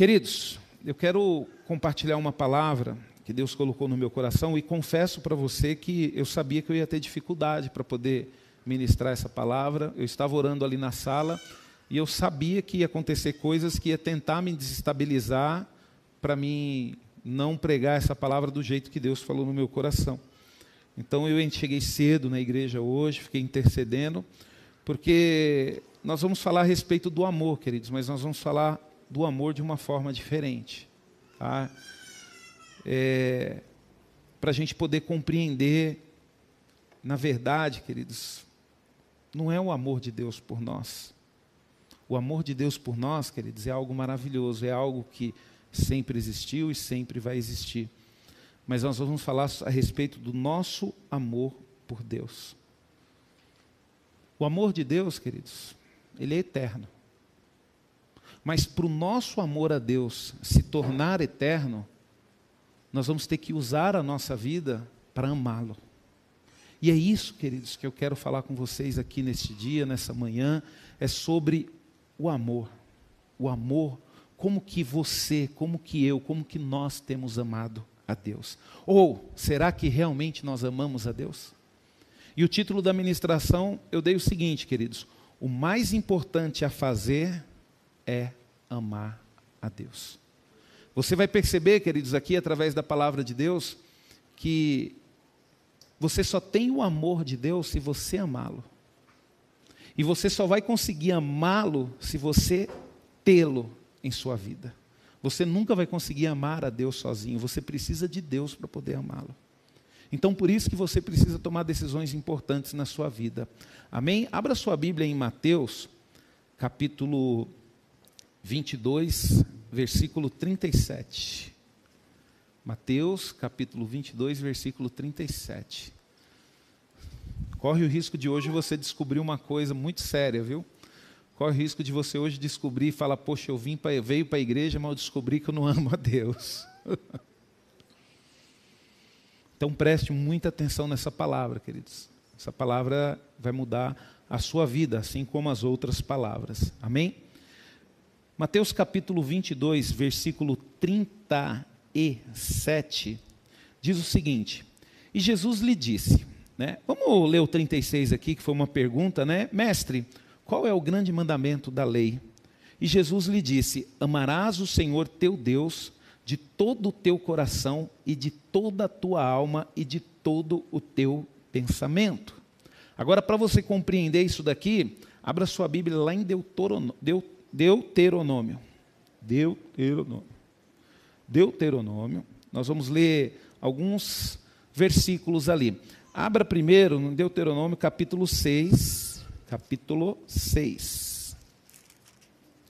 Queridos, eu quero compartilhar uma palavra que Deus colocou no meu coração e confesso para você que eu sabia que eu ia ter dificuldade para poder ministrar essa palavra. Eu estava orando ali na sala e eu sabia que ia acontecer coisas que ia tentar me desestabilizar para mim não pregar essa palavra do jeito que Deus falou no meu coração. Então eu cheguei cedo na igreja hoje, fiquei intercedendo, porque nós vamos falar a respeito do amor, queridos, mas nós vamos falar do amor de uma forma diferente. Tá? É, para a gente poder compreender, na verdade, queridos, não é o amor de Deus por nós. O amor de Deus por nós, queridos, é algo maravilhoso, é algo que sempre existiu e sempre vai existir. Mas nós vamos falar a respeito do nosso amor por Deus. O amor de Deus, queridos, ele é eterno. Mas para o nosso amor a Deus se tornar eterno, nós vamos ter que usar a nossa vida para amá-lo. E é isso, queridos, que eu quero falar com vocês aqui neste dia, nessa manhã, é sobre o amor. O amor, como que você, como que eu, como que nós temos amado a Deus. Ou será que realmente nós amamos a Deus? E o título da ministração eu dei o seguinte, queridos: o mais importante a fazer é amar a Deus. Você vai perceber, queridos, aqui através da palavra de Deus, que você só tem o amor de Deus se você amá-lo. E você só vai conseguir amá-lo se você tê-lo em sua vida. Você nunca vai conseguir amar a Deus sozinho, você precisa de Deus para poder amá-lo. Então, por isso que você precisa tomar decisões importantes na sua vida. Amém? Abra sua Bíblia em Mateus, capítulo 22, versículo 37. Mateus, capítulo 22, versículo 37. Corre o risco de hoje você descobrir uma coisa muito séria, viu? Corre o risco de você hoje descobrir e falar, poxa, eu vim pra, veio para a igreja, mas eu descobri que eu não amo a Deus. então preste muita atenção nessa palavra, queridos. Essa palavra vai mudar a sua vida, assim como as outras palavras. Amém? Mateus capítulo 22, versículo 30 e 7, diz o seguinte: E Jesus lhe disse, né? Vamos ler o 36 aqui, que foi uma pergunta, né? Mestre, qual é o grande mandamento da lei? E Jesus lhe disse: Amarás o Senhor teu Deus de todo o teu coração e de toda a tua alma e de todo o teu pensamento. Agora, para você compreender isso daqui, abra sua Bíblia lá em Deuteronômio. Deuteronômio. Deuteronômio. Deuteronômio. Nós vamos ler alguns versículos ali. Abra primeiro no Deuteronômio capítulo 6. Capítulo 6.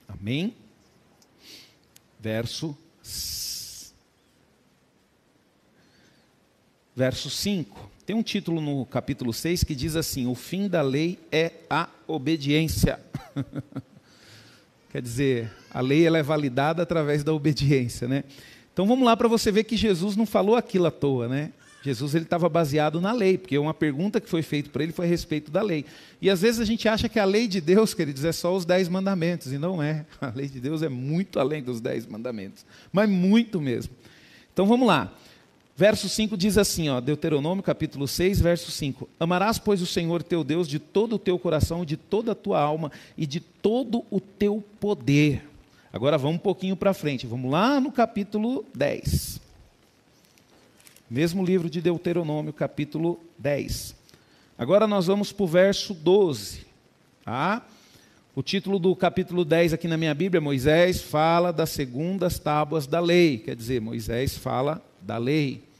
Amém? Verso Verso 5. Tem um título no capítulo 6 que diz assim: O fim da lei é a obediência. Quer dizer, a lei ela é validada através da obediência, né? Então vamos lá para você ver que Jesus não falou aquilo à toa, né? Jesus ele estava baseado na lei, porque uma pergunta que foi feita para ele foi a respeito da lei. E às vezes a gente acha que a lei de Deus, queridos, é só os dez mandamentos, e não é. A lei de Deus é muito além dos dez mandamentos, mas muito mesmo. Então vamos lá. Verso 5 diz assim, ó, Deuteronômio capítulo 6, verso 5: Amarás, pois, o Senhor teu Deus de todo o teu coração, de toda a tua alma e de todo o teu poder. Agora vamos um pouquinho para frente, vamos lá no capítulo 10. Mesmo livro de Deuteronômio, capítulo 10. Agora nós vamos para o verso 12. Tá? O título do capítulo 10 aqui na minha Bíblia, Moisés fala das segundas tábuas da lei. Quer dizer, Moisés fala da lei.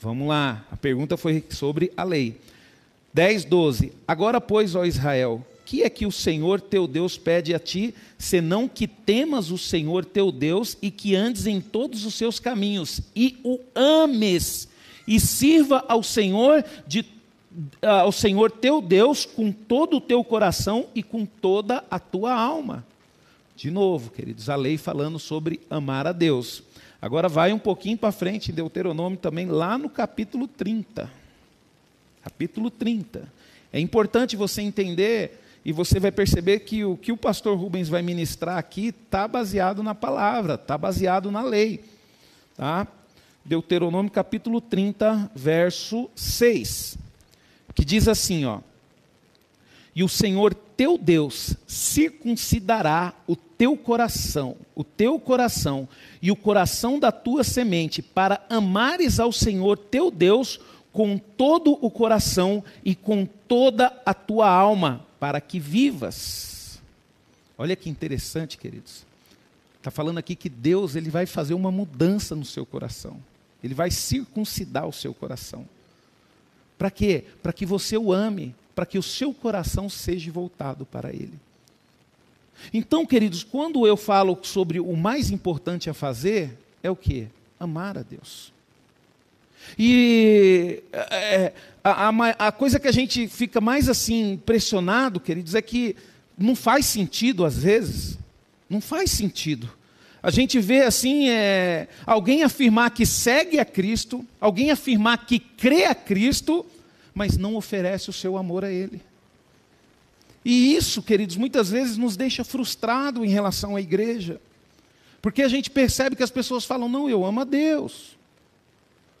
Vamos lá, a pergunta foi sobre a lei. 10, 12. Agora, pois, ó Israel, que é que o Senhor teu Deus pede a ti, senão que temas o Senhor teu Deus e que andes em todos os seus caminhos e o ames e sirva ao Senhor de ao Senhor teu Deus com todo o teu coração e com toda a tua alma. De novo, queridos, a lei falando sobre amar a Deus. Agora vai um pouquinho para frente em Deuteronômio também, lá no capítulo 30. Capítulo 30. É importante você entender E você vai perceber que o que o pastor Rubens vai ministrar aqui está baseado na palavra, está baseado na lei. Tá? Deuteronômio capítulo 30, verso 6, que diz assim, ó: E o Senhor teu Deus circuncidará o teu coração, o teu coração e o coração da tua semente, para amares ao Senhor teu Deus com todo o coração e com toda a tua alma, para que vivas. Olha que interessante, queridos. Está falando aqui que Deus ele vai fazer uma mudança no seu coração. Ele vai circuncidar o seu coração. Para quê? Para que você o ame, para que o seu coração seja voltado para Ele. Então, queridos, quando eu falo sobre o mais importante a fazer, é o que? Amar a Deus. E é, a, a, a, coisa que a gente fica mais assim impressionado, queridos, é que não faz sentido às vezes. Não faz sentido. A gente vê assim, é, alguém afirmar que segue a Cristo, alguém afirmar que crê a Cristo, mas não oferece o seu amor a Ele. E isso, queridos, muitas vezes nos deixa frustrado em relação à igreja. Porque a gente percebe que as pessoas falam: não, eu amo a Deus.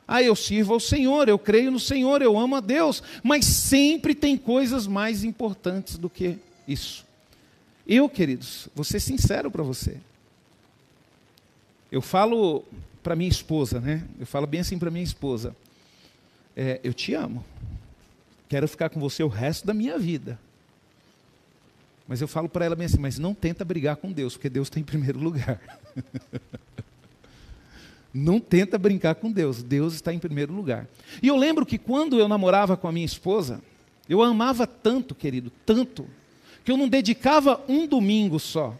Ah, eu sirvo ao Senhor, eu creio no Senhor, eu amo a Deus. Mas sempre tem coisas mais importantes do que isso. Eu, queridos, vou ser sincero para você. Eu falo para minha esposa, né? Eu falo bem assim para minha esposa: é, eu te amo. Quero ficar com você o resto da minha vida. Mas eu falo para ela bem assim, mas não tenta brigar com Deus, porque Deus está em primeiro lugar. não tenta brincar com Deus, Deus está em primeiro lugar. E eu lembro que quando eu namorava com a minha esposa, eu a amava tanto, querido, tanto, que eu não dedicava um domingo só.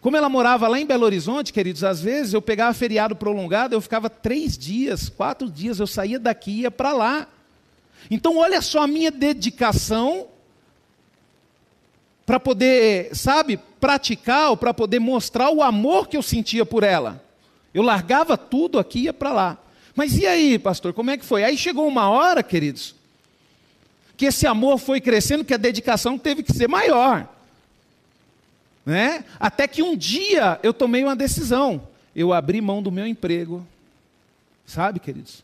Como ela morava lá em Belo Horizonte, queridos, às vezes eu pegava feriado prolongado, eu ficava três dias, quatro dias, eu saía daqui e ia para lá. Então, olha só a minha dedicação para poder, sabe, praticar ou para poder mostrar o amor que eu sentia por ela. Eu largava tudo aqui e ia para lá. Mas e aí, pastor, como é que foi? Aí chegou uma hora, queridos, que esse amor foi crescendo, que a dedicação teve que ser maior. Né? Até que um dia eu tomei uma decisão. Eu abri mão do meu emprego. Sabe, queridos?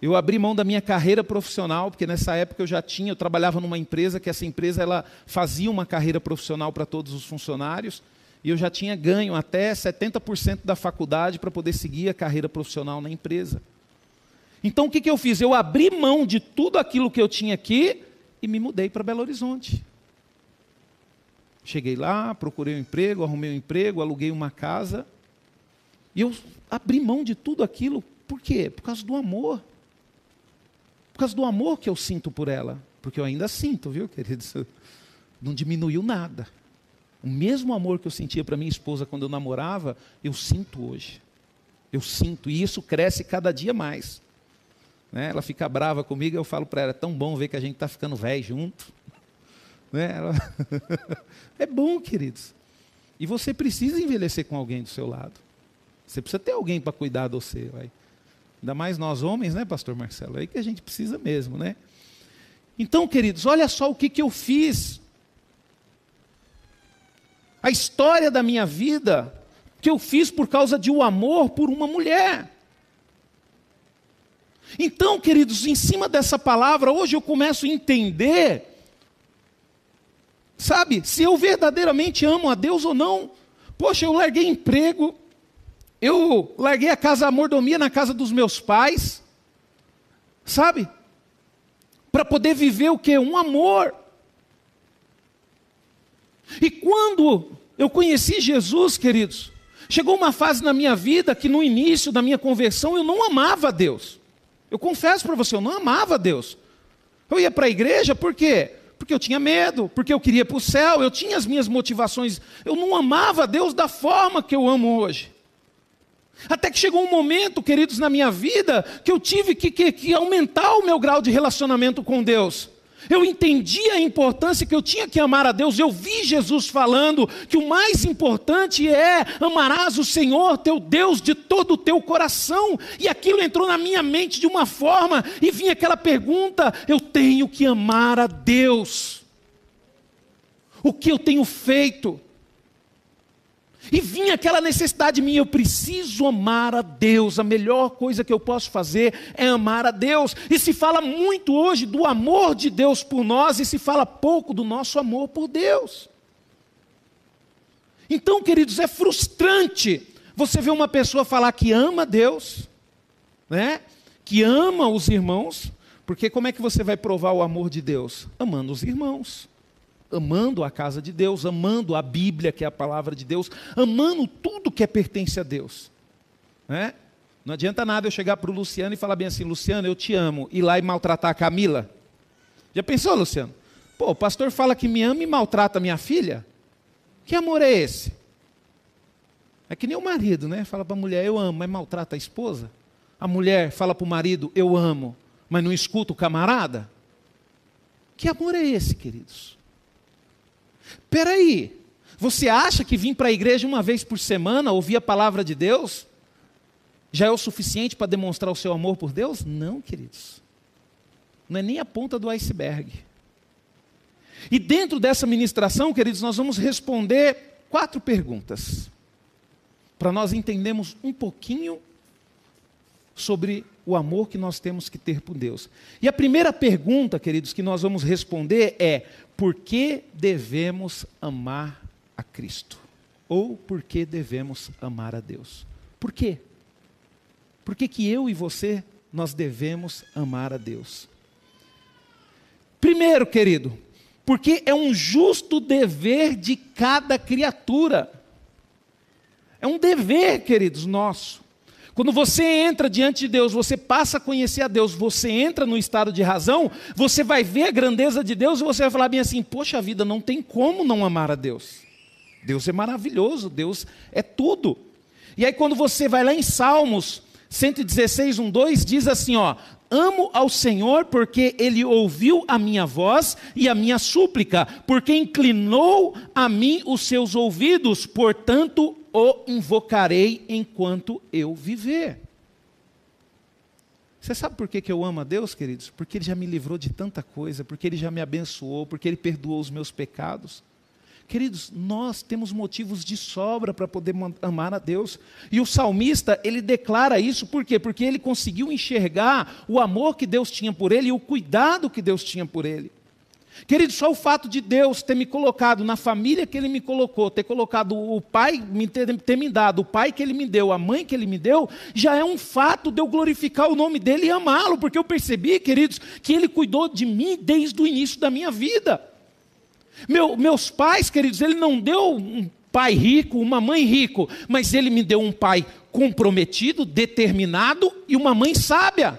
Eu abri mão da minha carreira profissional, porque nessa época eu já tinha, eu trabalhava numa empresa que essa empresa ela fazia uma carreira profissional para todos os funcionários, e eu já tinha ganho até 70% da faculdade para poder seguir a carreira profissional na empresa. Então o que, que eu fiz? Eu abri mão de tudo aquilo que eu tinha aqui e me mudei para Belo Horizonte. Cheguei lá, procurei um emprego, arrumei um emprego, aluguei uma casa. E eu abri mão de tudo aquilo, por quê? Por causa do amor. Por causa do amor que eu sinto por ela. Porque eu ainda sinto, viu, queridos? Não diminuiu nada. O mesmo amor que eu sentia para minha esposa quando eu namorava, eu sinto hoje. Eu sinto, e isso cresce cada dia mais. Né? Ela fica brava comigo, eu falo para ela: é tão bom ver que a gente está ficando velho junto. Né? Ela... é bom, queridos. E você precisa envelhecer com alguém do seu lado. Você precisa ter alguém para cuidar de você. Vai. Ainda mais nós homens, né, pastor Marcelo? É aí que a gente precisa mesmo, né? Então, queridos, olha só o que, que eu fiz. A história da minha vida que eu fiz por causa de um amor por uma mulher. Então, queridos, em cima dessa palavra, hoje eu começo a entender, sabe, se eu verdadeiramente amo a Deus ou não. Poxa, eu larguei emprego, eu larguei a casa, a mordomia na casa dos meus pais, sabe? Para poder viver o que? Um amor. E quando eu conheci Jesus, queridos, chegou uma fase na minha vida que no início da minha conversão eu não amava Deus. Eu confesso para você, eu não amava Deus. Eu ia para a igreja por quê? Porque eu tinha medo, porque eu queria para o céu, eu tinha as minhas motivações. Eu não amava Deus da forma que eu amo hoje. Até que chegou um momento, queridos, na minha vida, que eu tive que, que, que, aumentar o meu grau de relacionamento com Deus. Eu entendi a importância que eu tinha que amar a Deus. Eu vi Jesus falando que o mais importante é amarás o Senhor, teu Deus, de todo o teu coração. E aquilo entrou na minha mente de uma forma, e vinha aquela pergunta: eu tenho que amar a Deus. o que eu tenho feito. E vinha aquela necessidade minha, eu preciso amar a Deus, a melhor coisa que eu posso fazer é amar a Deus. E se fala muito hoje do amor de Deus por nós, e se fala pouco do nosso amor por Deus. Então, queridos, é frustrante você ver uma pessoa falar que ama Deus, né? que ama os irmãos, porque como é que você vai provar o amor de Deus? Amando os irmãos amando a casa de Deus, amando a Bíblia, que é a palavra de Deus, amando tudo que é pertence a Deus. Né? Não adianta nada eu chegar para o Luciano e falar bem assim, Luciano, eu te amo, ir lá e maltratar a Camila. Já pensou, Luciano? Pô, o pastor fala que me ama e maltrata minha filha? Que amor é esse? É que nem o marido, né? Fala para a mulher, eu amo, mas maltrata a esposa. A mulher fala para o marido, eu amo, mas não escuta o camarada. Que amor é esse, queridos? Peraí, você acha que vir para a igreja uma vez por semana, ouvir a palavra de Deus, já é o suficiente para demonstrar o seu amor por Deus? Não, queridos. Não é nem a ponta do iceberg. E dentro dessa ministração, queridos, nós vamos responder quatro perguntas, para nós entendermos um pouquinho sobre o amor que nós temos que ter por Deus. E a primeira pergunta, queridos, que nós vamos responder é: por que devemos amar a Cristo? Ou por que devemos amar a Deus? Por quê? Por que, que eu e você nós devemos amar a Deus? Primeiro, querido, porque é um justo dever de cada criatura. É um dever, queridos, nosso. Quando você entra diante de Deus, você passa a conhecer a Deus, você entra no estado de razão, você vai ver a grandeza de Deus e você vai falar bem assim: poxa vida, não tem como não amar a Deus. Deus é maravilhoso, Deus é tudo. E aí, quando você vai lá em Salmos 116, 1, 2, diz assim: ó, Amo ao Senhor porque Ele ouviu a minha voz e a minha súplica, porque inclinou a mim os seus ouvidos, portanto o invocarei enquanto eu viver. Você sabe por que, que eu amo a Deus, queridos? Porque Ele já me livrou de tanta coisa, porque Ele já me abençoou, porque Ele perdoou os meus pecados. Queridos, nós temos motivos de sobra para poder amar a Deus. E o salmista, ele declara isso por quê? Porque ele conseguiu enxergar o amor que Deus tinha por ele e o cuidado que Deus tinha por ele. Querido, só o fato de Deus ter me colocado na família que Ele me colocou, ter colocado o pai, ter, me dado o pai que Ele me deu, a mãe que Ele me deu, já é um fato de eu glorificar o nome dEle e amá-lo, porque eu percebi, queridos, que Ele cuidou de mim desde o início da minha vida. Meu, meus pais, queridos, Ele não deu um pai rico, uma mãe rico, mas Ele me deu um pai comprometido, determinado e uma mãe sábia.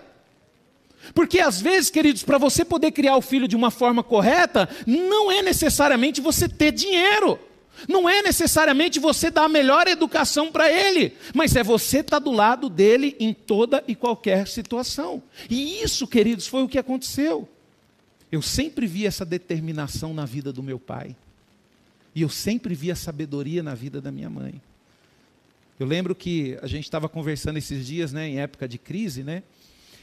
Porque às vezes, queridos, para você poder criar o filho de uma forma correta, não é necessariamente você ter dinheiro. Não é necessariamente você dar a melhor educação para ele, mas é você estar tá do lado dele em toda e qualquer situação. E isso, queridos, foi o que aconteceu. Eu sempre vi essa determinação na vida do meu pai. E eu sempre vi a sabedoria na vida da minha mãe. Eu lembro que a gente estava conversando esses dias, né, em época de crise, né?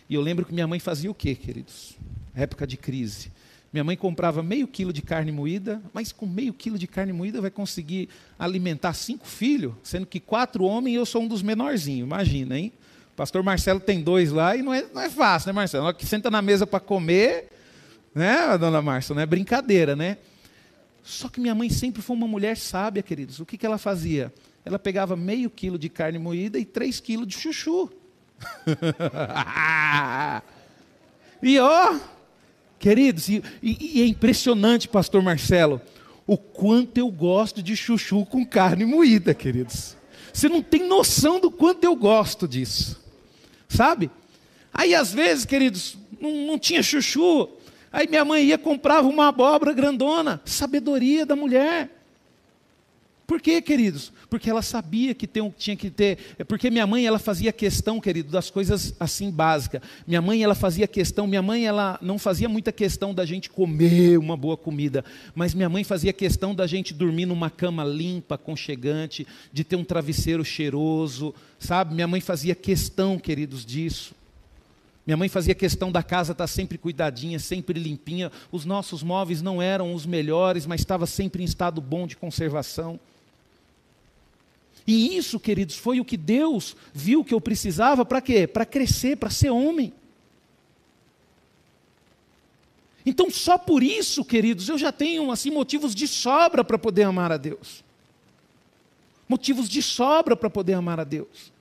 E eu lembro que minha mãe fazia o quê, queridos? Época de crise. Minha mãe comprava meio quilo de carne moída, mas com meio quilo de carne moída vai conseguir alimentar cinco filhos, sendo que quatro homens e eu sou um dos menorzinhos, imagina, hein? O pastor Marcelo tem dois lá e não é, não é fácil, né, Marcelo? que senta na mesa para comer, né, dona Márcia? Não é brincadeira, né? Só que minha mãe sempre foi uma mulher sábia, queridos. O que, que ela fazia? Ela pegava meio quilo de carne moída e três quilos de chuchu. e ó, queridos, e, e, é impressionante, pastor Marcelo, o quanto eu gosto de chuchu com carne moída, queridos. Você não tem noção do quanto eu gosto disso, sabe? Aí às vezes, queridos, não, não tinha chuchu, aí minha mãe ia comprava uma abóbora grandona, sabedoria da mulher. Por quê, queridos? Porque ela sabia que tem, tinha que ter. É porque minha mãe ela fazia questão, querido, das coisas assim básicas. Minha mãe ela fazia questão. Minha mãe ela não fazia muita questão da gente comer uma boa comida, mas minha mãe fazia questão da gente dormir numa cama limpa, aconchegante, de ter um travesseiro cheiroso, sabe? Minha mãe fazia questão, queridos, disso. Minha mãe fazia questão da casa estar sempre cuidadinha, sempre limpinha. Os nossos móveis não eram os melhores, mas estava sempre em estado bom de conservação. E isso, queridos, foi o que Deus viu que eu precisava para quê? Para crescer, para ser homem. Então, só por isso, queridos, eu já tenho assim motivos de sobra para poder amar a Deus. Motivos de sobra para poder amar a Deus.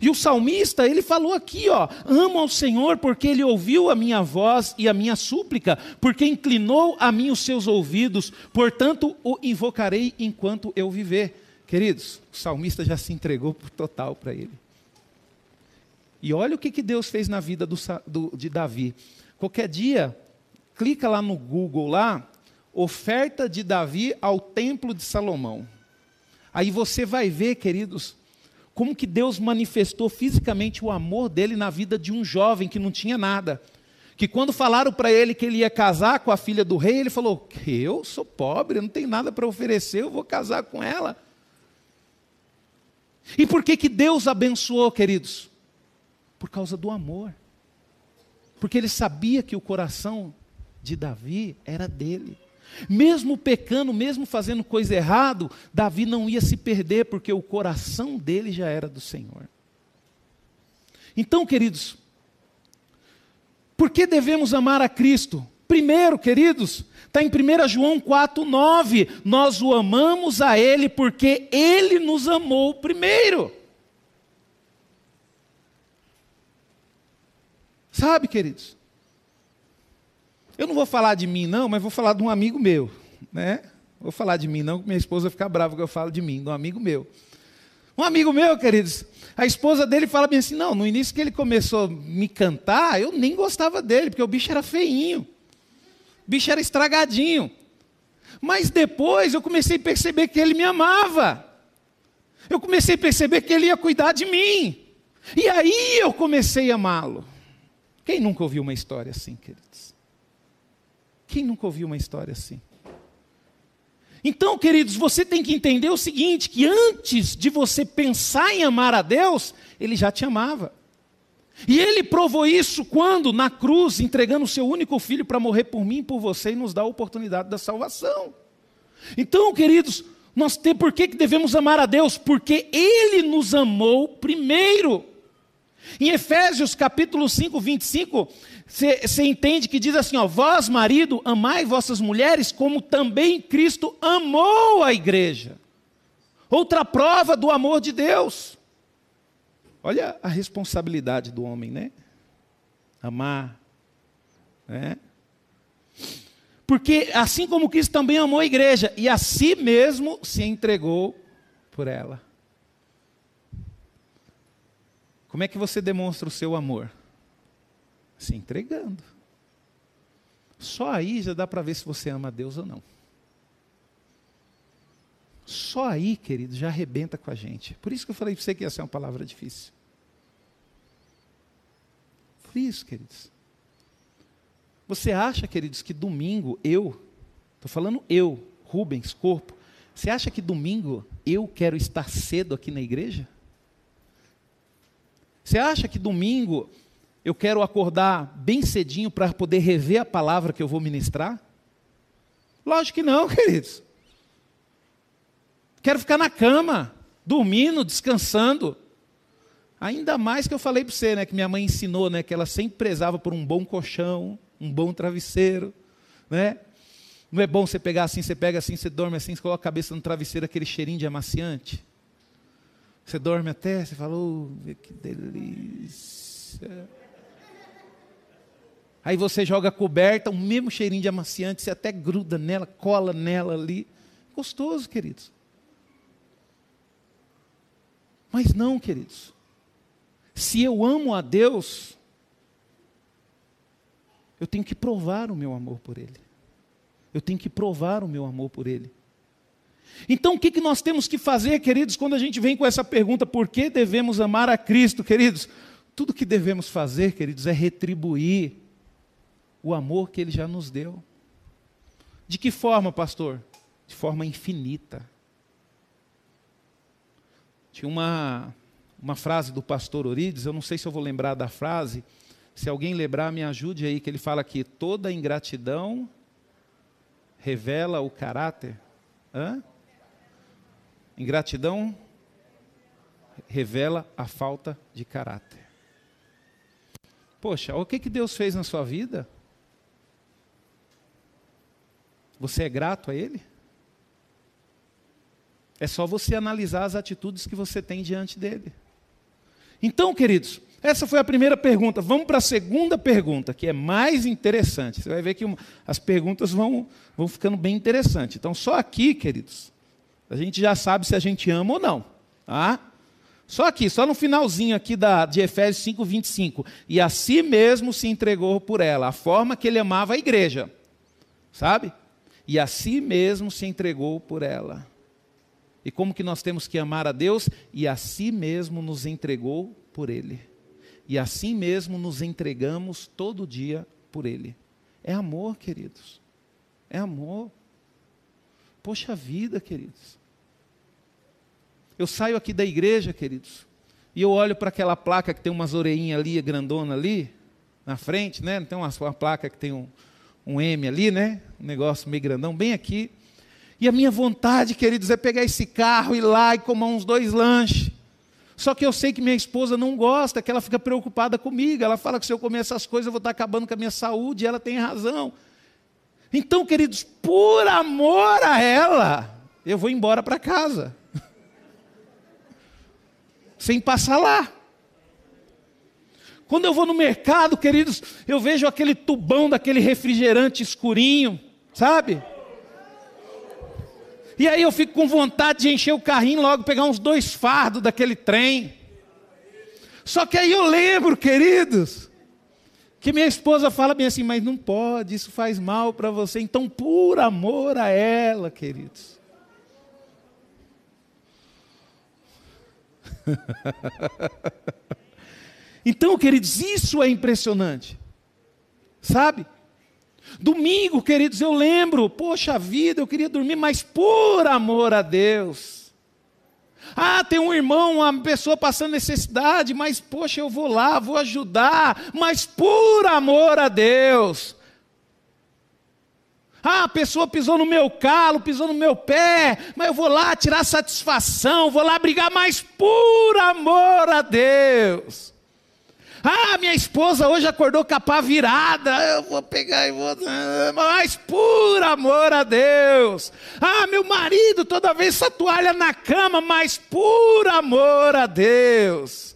E o salmista, ele falou aqui, ó, amo ao Senhor porque ele ouviu a minha voz e a minha súplica, porque inclinou a mim os seus ouvidos, portanto o invocarei enquanto eu viver. Queridos, o salmista já se entregou por total para ele. E olha o que, que Deus fez na vida do, do, de Davi. Qualquer dia, clica lá no Google lá, oferta de Davi ao templo de Salomão. Aí você vai ver, queridos, como que Deus manifestou fisicamente o amor dele na vida de um jovem que não tinha nada. Que quando falaram para ele que ele ia casar com a filha do rei, ele falou: Eu sou pobre, eu não tenho nada para oferecer, eu vou casar com ela. E por que, que Deus abençoou, queridos? Por causa do amor. Porque ele sabia que o coração de Davi era dele. Mesmo pecando, mesmo fazendo coisa errada, Davi não ia se perder, porque o coração dele já era do Senhor. Então, queridos, por que devemos amar a Cristo? Primeiro, queridos, está em 1 João 4, 9. Nós o amamos a Ele porque Ele nos amou primeiro. Sabe, queridos? Eu não vou falar de mim, não, mas vou falar de um amigo meu. Né? Vou falar de mim, não, porque minha esposa fica brava que eu falo de mim, de um amigo meu. Um amigo meu, queridos, a esposa dele fala bem assim: não, no início que ele começou a me cantar, eu nem gostava dele, porque o bicho era feinho, o bicho era estragadinho. Mas depois eu comecei a perceber que ele me amava. Eu comecei a perceber que ele ia cuidar de mim. E aí eu comecei a amá-lo. Quem nunca ouviu uma história assim, queridos? Quem nunca ouviu uma história assim? Então, queridos, você tem que entender o seguinte: que antes de você pensar em amar a Deus, Ele já te amava. E Ele provou isso quando, na cruz, entregando o seu único filho para morrer por mim e por você e nos dar a oportunidade da salvação. Então, queridos, nós temos por que devemos amar a Deus? Porque Ele nos amou primeiro. Em Efésios capítulo 5, 25, você entende que diz assim: ó, vós, marido, amai vossas mulheres, como também Cristo amou a igreja. Outra prova do amor de Deus. Olha a responsabilidade do homem, né? Amar, né? Porque assim como Cristo também amou a igreja e a si mesmo se entregou por ela. Como é que você demonstra o seu amor? Se entregando. Só aí já dá para ver se você ama a Deus ou não. Só aí, querido, já arrebenta com a gente. Por isso que eu falei para você que ia ser uma palavra difícil. Por isso, queridos. Você acha, queridos, que domingo eu, estou falando eu, Rubens, corpo, você acha que domingo eu quero estar cedo aqui na igreja? Você acha que domingo eu quero acordar bem cedinho para poder rever a palavra que eu vou ministrar? Lógico que não, queridos. Quero ficar na cama, dormindo, descansando. Ainda mais que eu falei para você, né, que minha mãe ensinou, né, que ela sempre prezava por um bom colchão, um bom travesseiro, né? Não é bom você pegar assim, você pega assim, você dorme assim, você coloca a cabeça no travesseiro, aquele cheirinho de amaciante. Você dorme até, você fala, oh, que delícia. Aí você joga a coberta, o mesmo cheirinho de amaciante, você até gruda nela, cola nela ali. Gostoso, queridos. Mas não, queridos. Se eu amo a Deus, eu tenho que provar o meu amor por Ele. Eu tenho que provar o meu amor por Ele. Então, o que, nós temos que fazer, queridos, quando a gente vem com essa pergunta, por que devemos amar a Cristo, queridos? Tudo que devemos fazer, queridos, é retribuir o amor que Ele já nos deu. De que forma, pastor? De forma infinita. Tinha uma, uma frase do pastor Orides, eu não sei se eu vou lembrar da frase, Se alguém lembrar, me ajude aí, que ele fala que toda ingratidão revela o caráter. Hã? Ingratidão revela a falta de caráter. Poxa, o que, que Deus fez na sua vida? Você é grato a Ele? É só você analisar as atitudes que você tem diante dele. Então, queridos, essa foi a primeira pergunta. Vamos para a segunda pergunta, que é mais interessante. Você vai ver que as perguntas vão, vão ficando bem interessantes. Então, só aqui, queridos, a gente já sabe se a gente ama ou não. Tá? Só aqui, só no finalzinho aqui da, de Efésios 5, 25. E a si mesmo se entregou por ela, a forma que ele amava a igreja. Sabe? E a si mesmo se entregou por ela. E como que nós temos que amar a Deus? E a si mesmo nos entregou por Ele. E assim mesmo nos entregamos todo dia por Ele. É amor, queridos. É amor. Poxa vida, queridos. Eu saio aqui da igreja, queridos, e eu olho para aquela placa que tem umas orelhinhas ali, grandona ali, na frente, né? Tem uma, uma placa que tem um, um M ali, né? Um negócio meio grandão, bem aqui. E a minha vontade, queridos, é pegar esse carro, ir lá e comer uns dois lanches. Só que eu sei que minha esposa não gosta, que ela fica preocupada comigo. Ela fala que se eu comer essas coisas eu vou estar acabando com a minha saúde, e ela tem razão. Então, queridos, por amor a ela, eu vou embora para casa. Sem passar lá. Quando eu vou no mercado, queridos, eu vejo aquele tubão daquele refrigerante escurinho, sabe? E aí eu fico com vontade de encher o carrinho logo, pegar uns dois fardos daquele trem. Só que aí eu lembro, queridos, que minha esposa fala bem assim, mas não pode, isso faz mal para você. Então, por amor a ela, queridos. então, queridos, isso é impressionante. Sabe? Domingo, queridos, eu lembro, poxa vida, eu queria dormir, mas por amor a Deus. Ah, tem um irmão, uma pessoa passando necessidade, mas poxa, eu vou lá, vou ajudar, mas por amor a Deus. Ah, a pessoa pisou no meu calo, pisou no meu pé, mas eu vou lá tirar satisfação, vou lá brigar, mas por amor a Deus. Ah, minha esposa hoje acordou com a pá virada. Eu vou pegar e vou. Mas por amor a Deus. Ah, meu marido toda vez essa toalha na cama, mas por amor a Deus.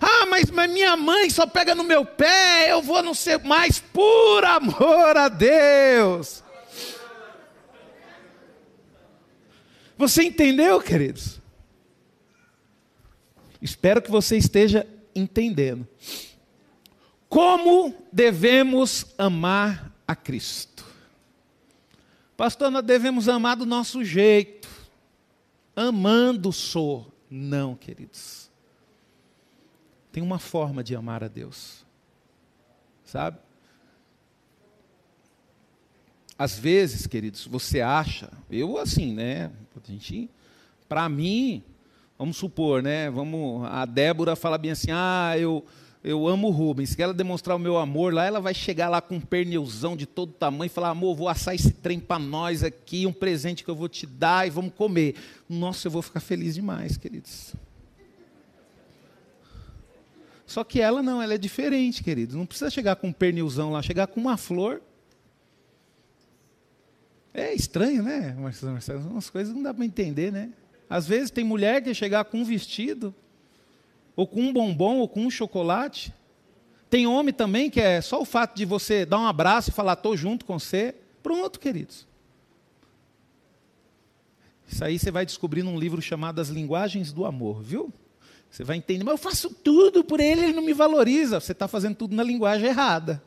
Ah, mas, minha mãe só pega no meu pé, eu vou não ser mais por amor a Deus. Você entendeu, queridos? Espero que você esteja entendendo. Como devemos amar a Cristo? Pastor, nós devemos amar do nosso jeito. Amando sou. Não, queridos. Tem uma forma de amar a Deus. Sabe? Às vezes, queridos, você acha, eu assim, né? Para mim, Vamos supor, né? Vamos, a Débora fala bem assim: ah, eu, eu amo o Rubens. Se ela demonstrar o meu amor lá, ela vai chegar lá com um pernilzão de todo tamanho e falar: amor, vou assar esse trem para nós aqui, um presente que eu vou te dar e vamos comer. Nossa, eu vou ficar feliz demais, queridos. Só que ela não, ela é diferente, queridos. Não precisa chegar com um pernilzão lá, chegar com uma flor. É estranho, né, Marcelo? Umas coisas não dá para entender, né? Às vezes tem mulher que chegar com um vestido, ou com um bombom, ou com um chocolate. Tem homem também que é só o fato de você dar um abraço e falar, estou junto com você. Pronto, queridos. Isso aí você vai descobrir num livro chamado As Linguagens do Amor, viu? Você vai entender, mas eu faço tudo por ele, ele não me valoriza. Você está fazendo tudo na linguagem errada.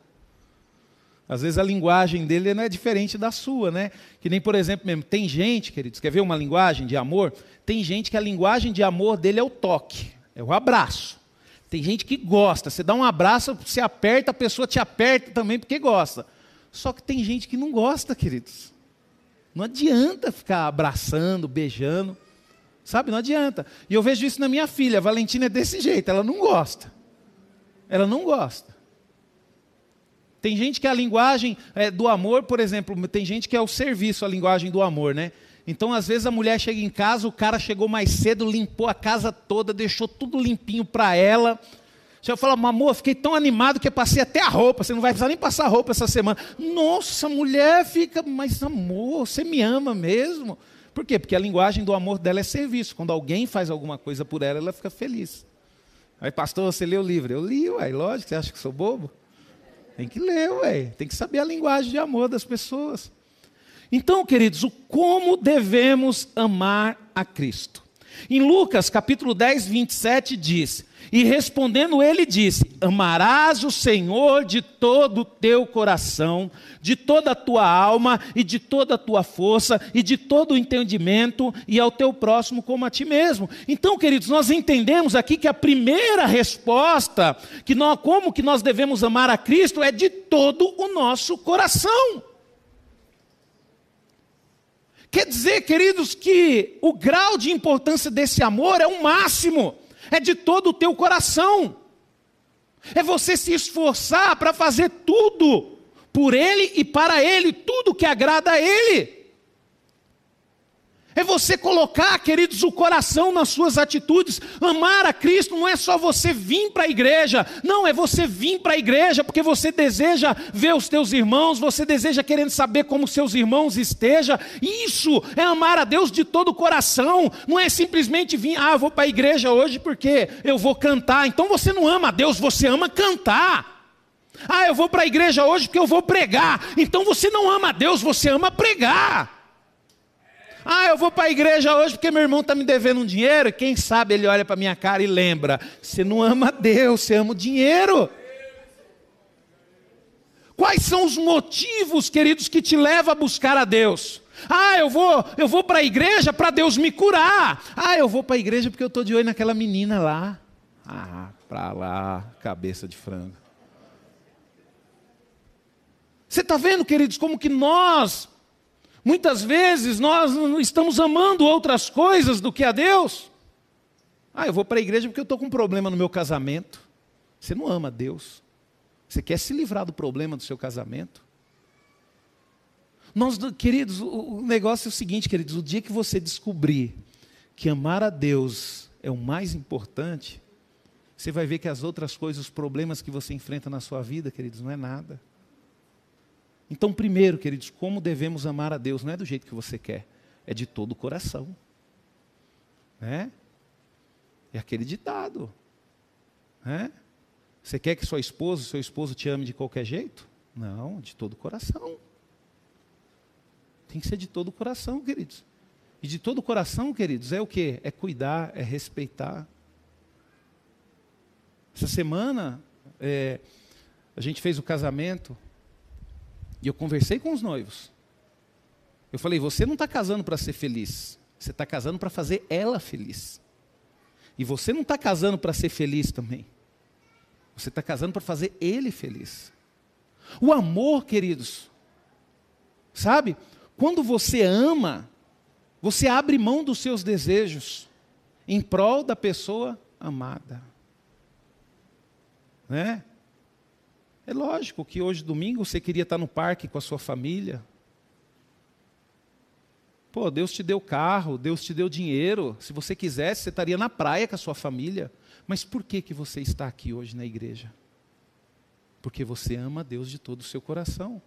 Às vezes a linguagem dele não é diferente da sua, né? Que nem, por exemplo, mesmo, tem gente, queridos, quer ver uma linguagem de amor? Tem gente que a linguagem de amor dele é o toque, é o abraço. Tem gente que gosta, você dá um abraço, você aperta, a pessoa te aperta também porque gosta. Só que tem gente que não gosta, queridos. Não adianta ficar abraçando, beijando, sabe? Não adianta. E eu vejo isso na minha filha, a Valentina é desse jeito, ela não gosta. Ela não gosta. Tem gente que a linguagem é, do amor, por exemplo, tem gente que é o serviço, a linguagem do amor, né? Então, às vezes, a mulher chega em casa, o cara chegou mais cedo, limpou a casa toda, deixou tudo limpinho para ela. Você fala, amor, fiquei tão animado que passei até a roupa, você não vai precisar nem passar roupa essa semana. Nossa, a mulher fica, mas amor, você me ama mesmo? Por quê? Porque a linguagem do amor dela é serviço. Quando alguém faz alguma coisa por ela, ela fica feliz. Aí, pastor, você leu o livro? Eu li, ué, lógico, você acha que sou bobo? Tem que ler, ué, tem que saber a linguagem de amor das pessoas. Então, queridos, o como devemos amar a Cristo? Em Lucas capítulo 10, 27 diz: E respondendo ele disse: Amarás o Senhor de todo o teu coração, de toda a tua alma e de toda a tua força e de todo o entendimento e ao teu próximo como a ti mesmo. Então, queridos, nós entendemos aqui que a primeira resposta que nós, como que nós devemos amar a Cristo é de todo o nosso coração. Quer dizer, queridos, que o grau de importância desse amor é o máximo, é de todo o teu coração. É você se esforçar para fazer tudo por Ele e para Ele, tudo que agrada a Ele. É você colocar, queridos, o coração nas suas atitudes. Amar a Cristo não é só você vir para a igreja. Não, é você vir para a igreja porque você deseja ver os teus irmãos, você deseja querendo saber como seus irmãos estejam. Isso é amar a Deus de todo o coração. Não é simplesmente vir, ah, vou para a igreja hoje porque eu vou cantar. Então você não ama a Deus, você ama cantar. Ah, eu vou para a igreja hoje porque eu vou pregar. Então você não ama a Deus, você ama pregar. Ah, eu vou para a igreja hoje porque meu irmão está me devendo um dinheiro. Quem sabe ele olha para minha cara e lembra: você não ama Deus, você ama o dinheiro. Quais são os motivos, queridos, que te levam a buscar a Deus? Ah, eu vou, eu vou para a igreja para Deus me curar. Ah, eu vou para a igreja porque eu estou de olho naquela menina lá. Ah, para lá, cabeça de frango. Você está vendo, queridos, como que nós Muitas vezes nós estamos amando outras coisas do que a Deus. Ah, eu vou para a igreja porque eu estou com um problema no meu casamento. Você não ama Deus. Você quer se livrar do problema do seu casamento. Nós, queridos, o negócio é o seguinte, queridos: o dia que você descobrir que amar a Deus é o mais importante, você vai ver que as outras coisas, os problemas que você enfrenta na sua vida, queridos, não é nada. Então, primeiro, queridos, como devemos amar a Deus? Não é do jeito que você quer, é de todo o coração. Né? É aquele ditado. Né? Você quer que sua esposa, seu esposo te ame de qualquer jeito? Não, de todo o coração. Tem que ser de todo o coração, queridos. E de todo o coração, queridos, é o que? É cuidar, é respeitar. Essa semana, é, a gente fez o casamento e eu conversei com os noivos. Eu falei: você não está casando para ser feliz, você está casando para fazer ela feliz. E você não está casando para ser feliz também. Você está casando para fazer ele feliz. O amor, queridos, sabe? Quando você ama, você abre mão dos seus desejos em prol da pessoa amada. Né? É lógico que hoje, domingo, você queria estar no parque com a sua família. Pô, Deus te deu carro, Deus te deu dinheiro. Se você quisesse, você estaria na praia com a sua família. Mas por que, que você está aqui hoje na igreja? Porque você ama Deus de todo o seu coração.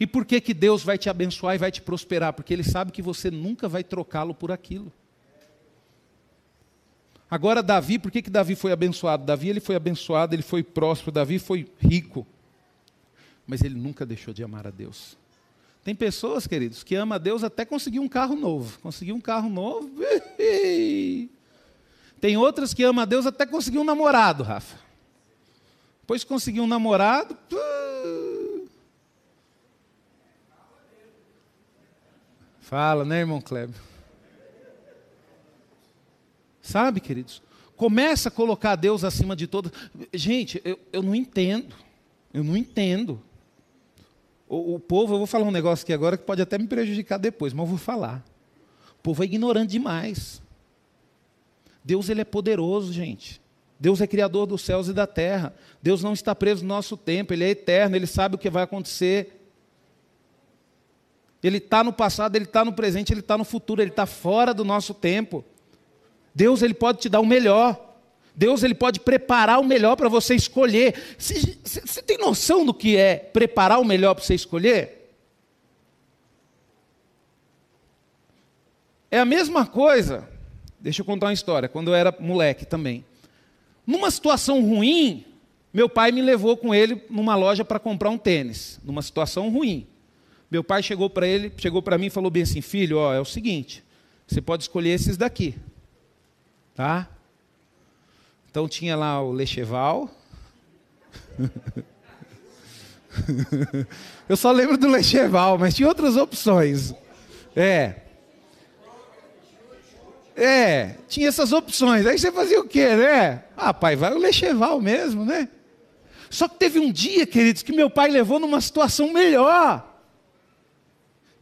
E por que, que Deus vai te abençoar e vai te prosperar? Porque Ele sabe que você nunca vai trocá-lo por aquilo. Agora Davi, por que, que Davi foi abençoado? Davi ele foi abençoado, ele foi próspero, Davi foi rico. Mas ele nunca deixou de amar a Deus. Tem pessoas, queridos, que amam a Deus até conseguir um carro novo. Conseguir um carro novo. Tem outras que amam a Deus até conseguir um namorado, Rafa. Depois conseguir um namorado. Fala, né, irmão Kleber? Sabe, queridos? Começa a colocar Deus acima de todas. Gente, eu, eu não entendo. Eu não entendo. O, o, povo, eu vou falar um negócio aqui agora que pode até me prejudicar depois, mas eu vou falar. O povo é ignorante demais. Deus ele é poderoso, gente. Deus é criador dos céus e da terra. Deus não está preso no nosso tempo, Ele é eterno, Ele sabe o que vai acontecer. Ele está no passado, Ele está no presente, Ele está no futuro, Ele está fora do nosso tempo. Deus ele pode te dar o melhor. Deus ele pode preparar o melhor para você escolher. Você, tem noção do que é preparar o melhor para você escolher? É a mesma coisa. Deixa eu contar uma história. Quando eu era moleque também. Numa situação ruim, meu pai me levou com ele numa loja para comprar um tênis. Numa situação ruim. Meu pai chegou para ele, chegou para mim e falou bem assim: "Filho, ó, é o seguinte, você pode escolher esses daqui. Tá? Então tinha lá o Lecheval. Eu só lembro do Lecheval, mas tinha outras opções. É. É, tinha essas opções. Aí você fazia o quê, né? Ah, pai, vai o Lecheval mesmo, né? Só que teve um dia, queridos, que meu pai levou numa situação melhor.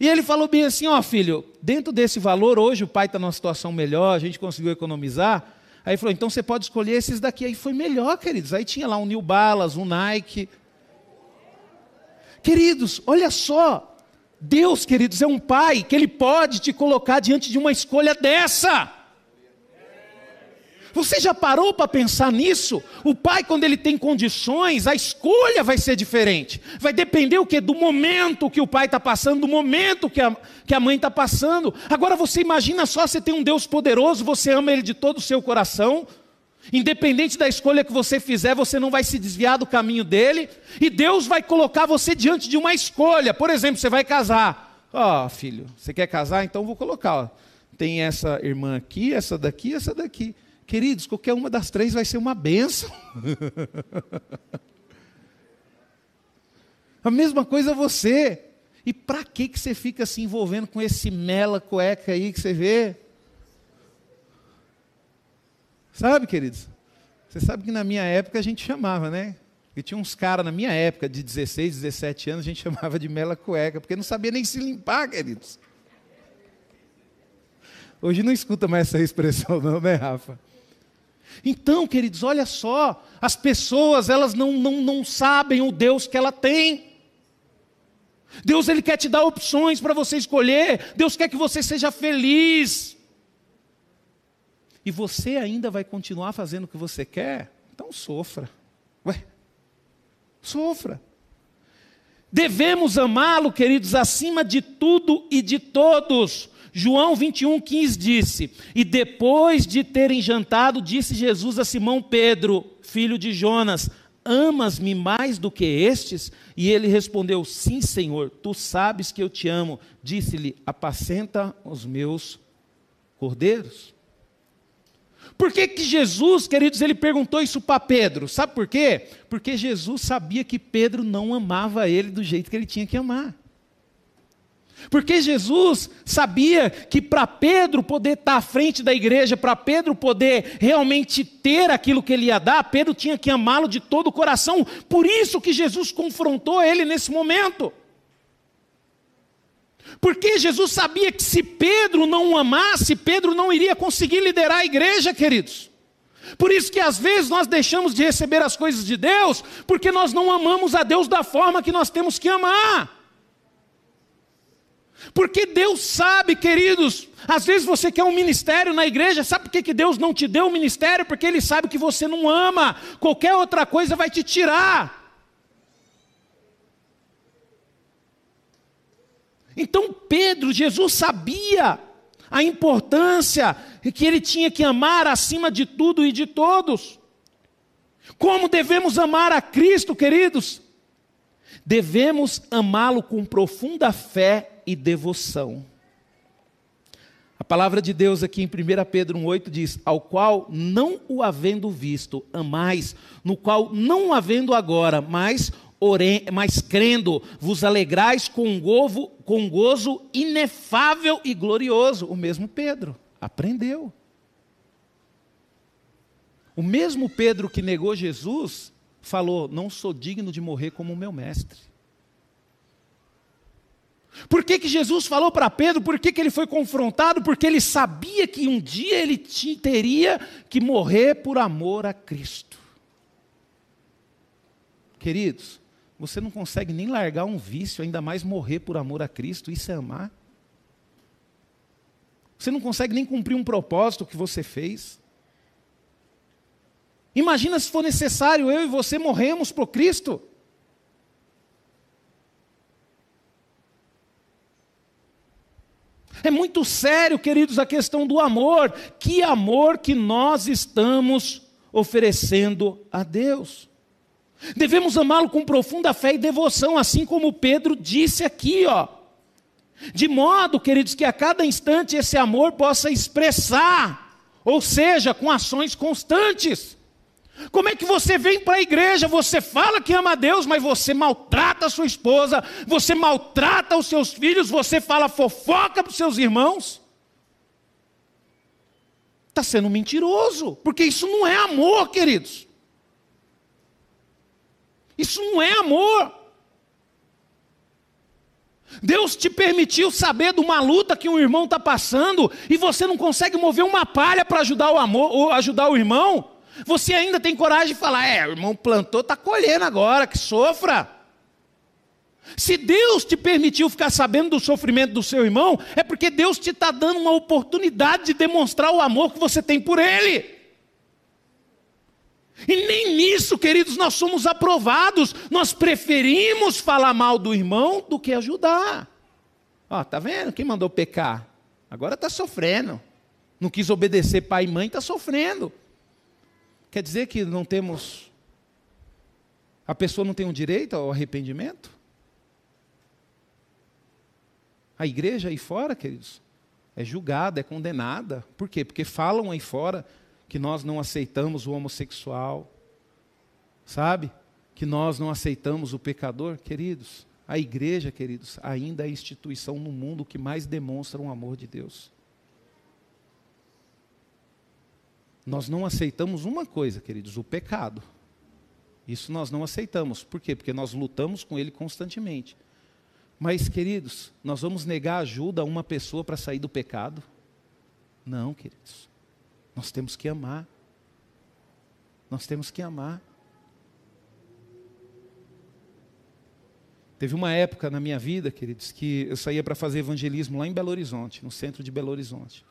E ele falou bem assim: ó, filho, dentro desse valor, hoje o pai está numa situação melhor, a gente conseguiu economizar. Aí falou: então você pode escolher esses daqui. Aí foi melhor, queridos. Aí tinha lá um New Balance, um Nike. Queridos, olha só, Deus, queridos, é um pai que ele pode te colocar diante de uma escolha dessa. Você já parou para pensar nisso? O pai, quando ele tem condições, a escolha vai ser diferente. Vai depender o que? Do momento que o pai está passando, do momento que a, que a mãe está passando. Agora você imagina só, você tem um Deus poderoso, você ama Ele de todo o seu coração. Independente da escolha que você fizer, você não vai se desviar do caminho dele, e Deus vai colocar você diante de uma escolha. Por exemplo, você vai casar. Ó, oh, filho, você quer casar? Então vou colocar. Ó. Tem essa irmã aqui, essa daqui, essa daqui. Queridos, qualquer uma das três vai ser uma benção. A mesma coisa você. E para que que você fica se envolvendo com esse mela cueca aí que você vê? Sabe, queridos? Você sabe que na minha época a gente chamava, né? E tinha uns caras na minha época, de 16, 17 anos, a gente chamava de mela cueca, porque não sabia nem se limpar, queridos. Hoje não escuta mais essa expressão, não, né, Rafa? Então, queridos, olha só, as pessoas, elas não, não, não sabem o Deus que ela tem. Deus, Ele quer te dar opções para você escolher, Deus quer que você seja feliz. E você ainda vai continuar fazendo o que você quer? Então sofra. Ué, sofra. Devemos amá-lo, queridos, acima de tudo e de todos. João 21, 15 disse: E depois de terem jantado, disse Jesus a Simão Pedro, filho de Jonas: Amas-me mais do que estes? E ele respondeu: Sim, Senhor, tu sabes que eu te amo. Disse-lhe: Apacenta os meus cordeiros. Por que, que Jesus, queridos, ele perguntou isso para Pedro? Sabe por quê? Porque Jesus sabia que Pedro não amava ele do jeito que ele tinha que amar. Porque Jesus sabia que para Pedro poder estar à frente da igreja, para Pedro poder realmente ter aquilo que ele ia dar, Pedro tinha que amá-lo de todo o coração. Por isso que Jesus confrontou ele nesse momento. Porque Jesus sabia que se Pedro não o amasse, Pedro não iria conseguir liderar a igreja, queridos. Por isso que às vezes nós deixamos de receber as coisas de Deus, porque nós não amamos a Deus da forma que nós temos que amar. Porque Deus sabe, queridos, às vezes você quer um ministério na igreja, sabe por que, que Deus não te deu o um ministério? Porque Ele sabe que você não ama, qualquer outra coisa vai te tirar. Então Pedro, Jesus sabia a importância que ele tinha que amar acima de tudo e de todos. Como devemos amar a Cristo, queridos? Devemos amá-lo com profunda fé e devoção. A palavra de Deus aqui em 1 Pedro 1,8 diz: Ao qual não o havendo visto, amais, no qual não havendo agora, mas mas crendo, vos alegrais com gozo, com gozo inefável e glorioso. O mesmo Pedro aprendeu. O mesmo Pedro que negou Jesus falou: Não sou digno de morrer como o meu mestre. Por que, que Jesus falou para Pedro? Por que, que ele foi confrontado? Porque ele sabia que um dia ele teria que morrer por amor a Cristo. Queridos, você não consegue nem largar um vício, ainda mais morrer por amor a Cristo, isso é amar. Você não consegue nem cumprir um propósito que você fez. Imagina se for necessário eu e você morremos por Cristo. É muito sério, queridos, a questão do amor. Que amor que nós estamos oferecendo a Deus. Devemos amá-lo com profunda fé e devoção, assim como Pedro disse aqui, ó. De modo, queridos, que a cada instante esse amor possa expressar, ou seja, com ações constantes. Como é que você vem para a igreja, você fala que ama a Deus, mas você maltrata a sua esposa, você maltrata os seus filhos, você fala fofoca para os seus irmãos? Está sendo mentiroso, porque isso não é amor, queridos. Isso não é amor. Deus te permitiu saber de uma luta que um irmão está passando e você não consegue mover uma palha para ajudar o amor ou ajudar o irmão. Você ainda tem coragem de falar: é, o irmão plantou, está colhendo agora, que sofra. Se Deus te permitiu ficar sabendo do sofrimento do seu irmão, é porque Deus te está dando uma oportunidade de demonstrar o amor que você tem por ele. E nem nisso, queridos, nós somos aprovados. Nós preferimos falar mal do irmão do que ajudar. Ó, tá vendo? Quem mandou pecar? Agora está sofrendo. Não quis obedecer pai e mãe, está sofrendo. Quer dizer que não temos. A pessoa não tem um direito ao arrependimento? A igreja aí fora, queridos, é julgada, é condenada. Por quê? Porque falam aí fora que nós não aceitamos o homossexual, sabe? Que nós não aceitamos o pecador, queridos. A igreja, queridos, ainda é a instituição no mundo que mais demonstra o um amor de Deus. Nós não aceitamos uma coisa, queridos, o pecado. Isso nós não aceitamos. Por quê? Porque nós lutamos com ele constantemente. Mas, queridos, nós vamos negar ajuda a uma pessoa para sair do pecado? Não, queridos. Nós temos que amar. Nós temos que amar. Teve uma época na minha vida, queridos, que eu saía para fazer evangelismo lá em Belo Horizonte, no centro de Belo Horizonte.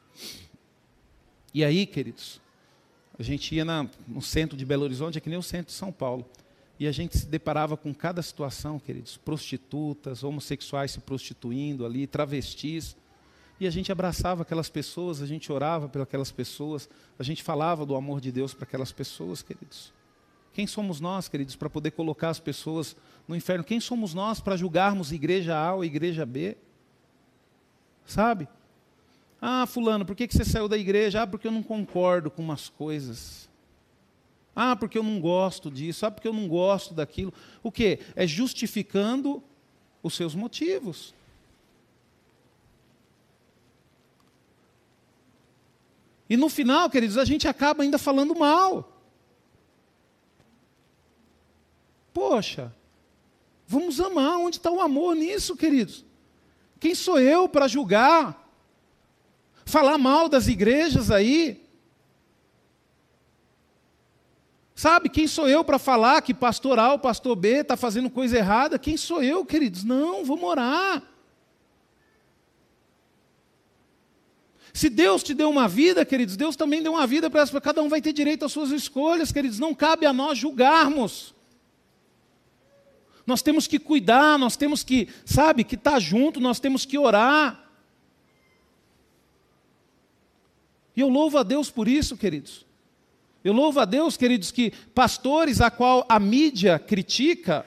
E aí, queridos, a gente ia na, no centro de Belo Horizonte, é que nem o centro de São Paulo. E a gente se deparava com cada situação, queridos, prostitutas, homossexuais se prostituindo ali, travestis. E a gente abraçava aquelas pessoas, a gente orava pelas pessoas, a gente falava do amor de Deus para aquelas pessoas, queridos. Quem somos nós, queridos, para poder colocar as pessoas no inferno? Quem somos nós para julgarmos igreja A ou igreja B? Sabe? Ah, fulano, por que você saiu da igreja? Ah, porque eu não concordo com umas coisas. Ah, porque eu não gosto disso. Ah, porque eu não gosto daquilo. O que? É justificando os seus motivos. E no final, queridos, a gente acaba ainda falando mal. Poxa, vamos amar. Onde está o amor nisso, queridos? Quem sou eu para julgar? Falar mal das igrejas aí? Sabe, quem sou eu para falar que pastor A ou pastor B está fazendo coisa errada? Quem sou eu, queridos? Não, vamos orar. Se Deus te deu uma vida, queridos, Deus também deu uma vida para. Cada um vai ter direito às suas escolhas, queridos. Não cabe a nós julgarmos. Nós temos que cuidar, nós temos que, sabe, que estar tá junto, nós temos que orar. E eu louvo a Deus por isso, queridos. Eu louvo a Deus, queridos, que pastores a qual a mídia critica,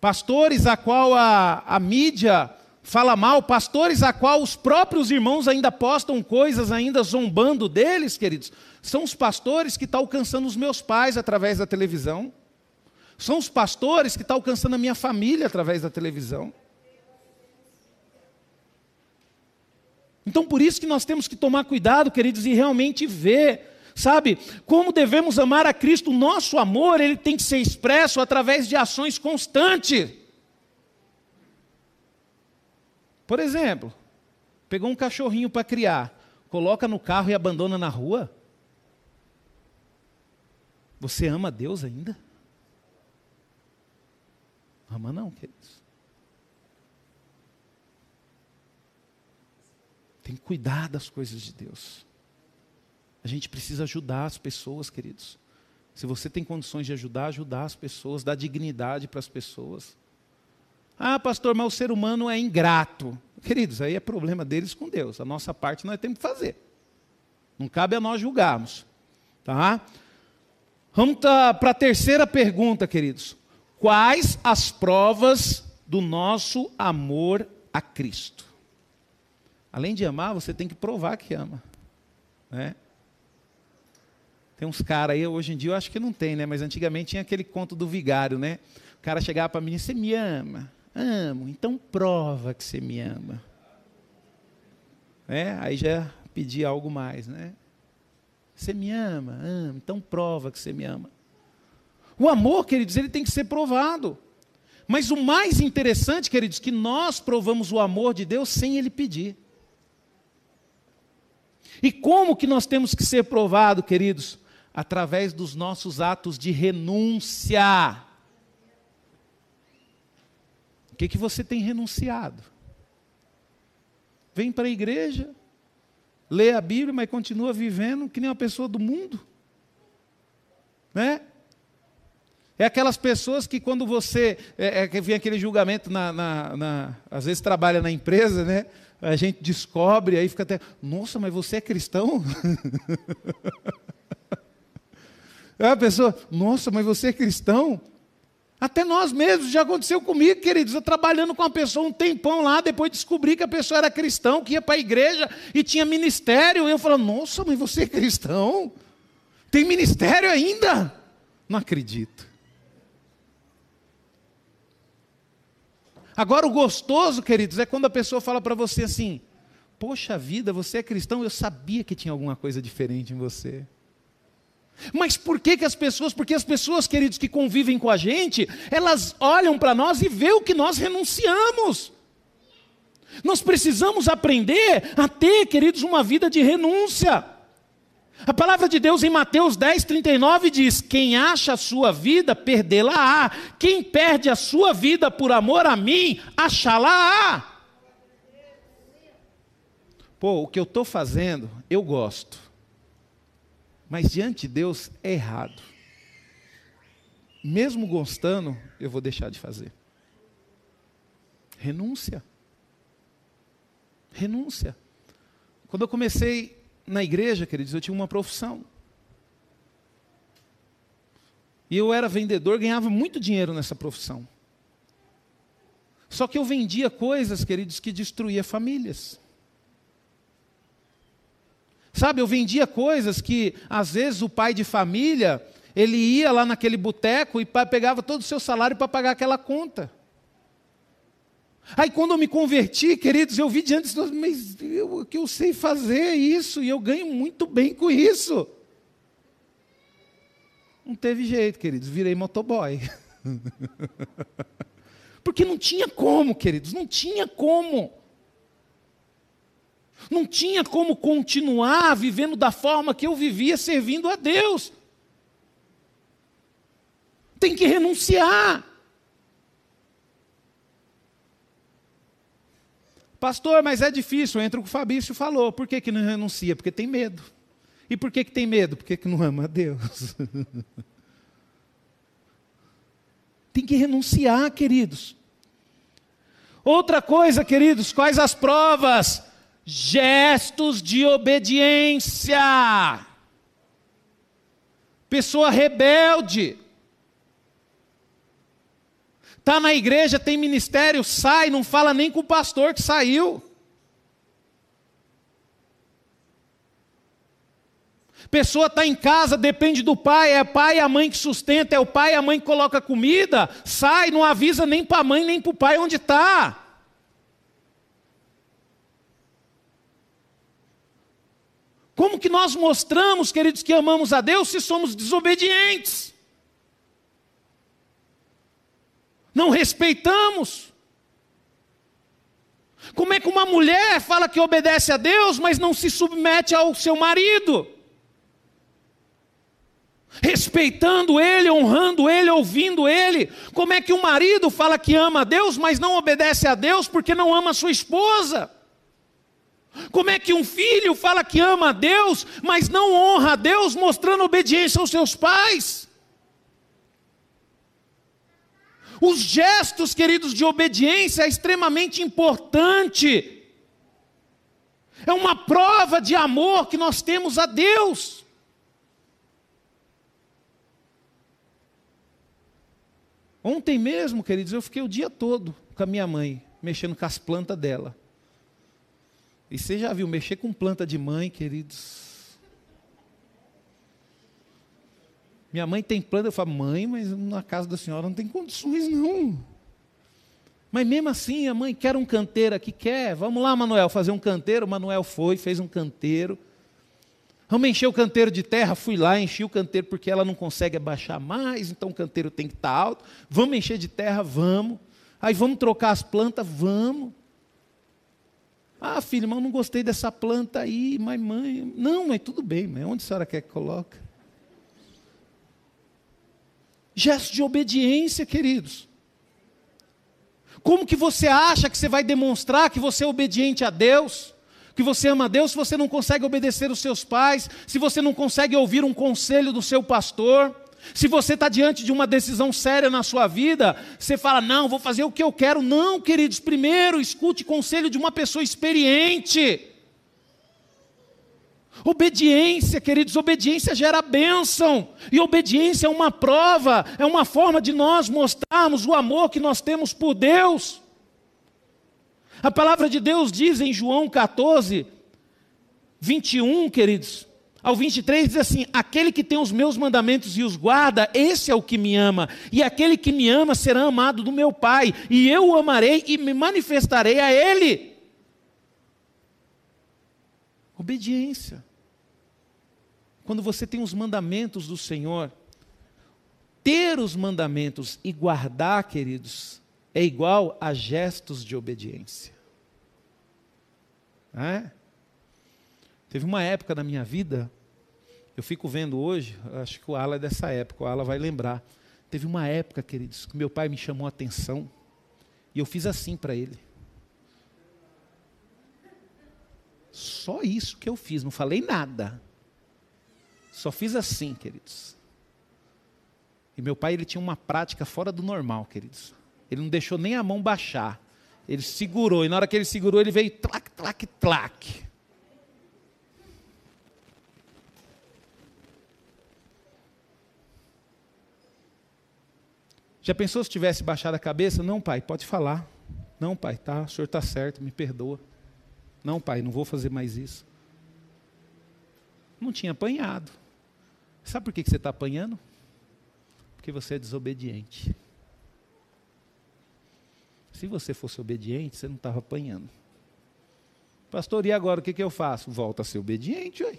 pastores a qual a, a mídia fala mal, pastores a qual os próprios irmãos ainda postam coisas, ainda zombando deles, queridos, são os pastores que estão tá alcançando os meus pais através da televisão. São os pastores que estão tá alcançando a minha família através da televisão. Então, por isso que nós temos que tomar cuidado, queridos, e realmente ver, sabe, como devemos amar a Cristo. O nosso amor, ele tem que ser expresso através de ações constantes. Por exemplo, pegou um cachorrinho para criar, coloca no carro e abandona na rua? Você ama Deus ainda? Ama não, queridos. Tem que cuidar das coisas de Deus. A gente precisa ajudar as pessoas, queridos. Se você tem condições de ajudar, ajudar as pessoas, dar dignidade para as pessoas. Ah, pastor, mas o ser humano é ingrato. Queridos, aí é problema deles com Deus. A nossa parte nós temos que fazer. Não cabe a nós julgarmos. Tá? Vamos para a terceira pergunta, queridos. Quais as provas do nosso amor a Cristo? Além de amar, você tem que provar que ama. Né? Tem uns caras aí, hoje em dia eu acho que não tem, né? Mas antigamente tinha aquele conto do vigário, né? O cara chegava para mim, você me ama? Amo, então prova que você me ama. É, aí já pedia algo mais, né? Você me ama? Amo, então prova que você me ama. O amor, queridos, ele tem que ser provado. Mas o mais interessante, queridos, que nós provamos o amor de Deus sem ele pedir. E como que nós temos que ser provado, queridos? Através dos nossos atos de renúncia. O que, que você tem renunciado? Vem para a igreja, lê a Bíblia, mas continua vivendo que nem uma pessoa do mundo. Né? É aquelas pessoas que quando você. É, é, vem aquele julgamento, na, na, na, às vezes trabalha na empresa, né? A gente descobre, aí fica até. Nossa, mas você é cristão? é a pessoa, nossa, mas você é cristão? Até nós mesmos, já aconteceu comigo, queridos. Eu trabalhando com uma pessoa um tempão lá, depois descobri que a pessoa era cristão, que ia para a igreja e tinha ministério. E eu falei, nossa, mas você é cristão? Tem ministério ainda? Não acredito. Agora, o gostoso, queridos, é quando a pessoa fala para você assim: Poxa vida, você é cristão, eu sabia que tinha alguma coisa diferente em você. Mas por que, que as pessoas, porque as pessoas, queridos, que convivem com a gente, elas olham para nós e vê o que nós renunciamos. Nós precisamos aprender a ter, queridos, uma vida de renúncia. A palavra de Deus em Mateus 10, 39 diz: Quem acha a sua vida, perdê-la-á. Quem perde a sua vida por amor a mim, achá-la-á. Pô, o que eu estou fazendo, eu gosto. Mas diante de Deus é errado. Mesmo gostando, eu vou deixar de fazer. Renúncia. Renúncia. Quando eu comecei na igreja, queridos, eu tinha uma profissão. E eu era vendedor, ganhava muito dinheiro nessa profissão. Só que eu vendia coisas, queridos, que destruía famílias. Sabe, eu vendia coisas que, às vezes, o pai de família, ele ia lá naquele boteco e pegava todo o seu salário para pagar aquela conta. Aí quando eu me converti, queridos, eu vi diante de mas eu, que eu sei fazer é isso, e eu ganho muito bem com isso. Não teve jeito, queridos, virei motoboy. Porque não tinha como, queridos, não tinha como. Não tinha como continuar vivendo da forma que eu vivia servindo a Deus. Tem que renunciar. Pastor, mas é difícil. Entra o que o Fabrício falou. Por que, que não renuncia? Porque tem medo. E por que, que tem medo? Porque que não ama a Deus. tem que renunciar, queridos. Outra coisa, queridos, quais as provas? Gestos de obediência. Pessoa rebelde. Está na igreja, tem ministério, sai, não fala nem com o pastor que saiu. Pessoa está em casa, depende do pai, é o pai e a mãe que sustenta, é o pai e a mãe que coloca comida, sai, não avisa nem para a mãe nem para o pai onde está. Como que nós mostramos, queridos, que amamos a Deus se somos desobedientes? Não respeitamos. Como é que uma mulher fala que obedece a Deus, mas não se submete ao seu marido? Respeitando ele, honrando ele, ouvindo ele. Como é que um marido fala que ama a Deus, mas não obedece a Deus porque não ama a sua esposa? Como é que um filho fala que ama a Deus, mas não honra a Deus, mostrando obediência aos seus pais? Os gestos, queridos, de obediência é extremamente importante. É uma prova de amor que nós temos a Deus. Ontem mesmo, queridos, eu fiquei o dia todo com a minha mãe, mexendo com as plantas dela. E você já viu mexer com planta de mãe, queridos? Minha mãe tem planta, eu falo, mãe, mas na casa da senhora não tem condições, não. Mas mesmo assim, a mãe quer um canteiro aqui, quer. Vamos lá, Manuel, fazer um canteiro. O Manuel foi, fez um canteiro. Vamos encher o canteiro de terra. Fui lá, enchi o canteiro porque ela não consegue abaixar mais, então o canteiro tem que estar alto. Vamos encher de terra, vamos. Aí vamos trocar as plantas, vamos. Ah, filho, mas eu não gostei dessa planta aí, mas mãe. Não, mas tudo bem, mas onde a senhora quer que coloque? Gesto de obediência, queridos. Como que você acha que você vai demonstrar que você é obediente a Deus? Que você ama a Deus se você não consegue obedecer os seus pais, se você não consegue ouvir um conselho do seu pastor? Se você está diante de uma decisão séria na sua vida, você fala, não, vou fazer o que eu quero. Não, queridos, primeiro escute conselho de uma pessoa experiente. Obediência, queridos, obediência gera bênção, e obediência é uma prova, é uma forma de nós mostrarmos o amor que nós temos por Deus. A palavra de Deus diz em João 14, 21, queridos, ao 23 diz assim: Aquele que tem os meus mandamentos e os guarda, esse é o que me ama, e aquele que me ama será amado do meu Pai, e eu o amarei e me manifestarei a Ele. Obediência. Quando você tem os mandamentos do Senhor, ter os mandamentos e guardar, queridos, é igual a gestos de obediência. É? Teve uma época na minha vida eu fico vendo hoje, acho que o Ala é dessa época, o Ala vai lembrar. Teve uma época, queridos, que meu pai me chamou a atenção e eu fiz assim para ele. Só isso que eu fiz, não falei nada. Só fiz assim, queridos. E meu pai, ele tinha uma prática fora do normal, queridos. Ele não deixou nem a mão baixar. Ele segurou, e na hora que ele segurou, ele veio tlac, tlac, tlac. Já pensou se tivesse baixado a cabeça? Não, pai, pode falar. Não, pai, tá, o senhor está certo, me perdoa. Não, pai, não vou fazer mais isso. Não tinha apanhado. Sabe por que você está apanhando? Porque você é desobediente. Se você fosse obediente, você não estava apanhando. Pastor, e agora o que, que eu faço? Volta a ser obediente, ué.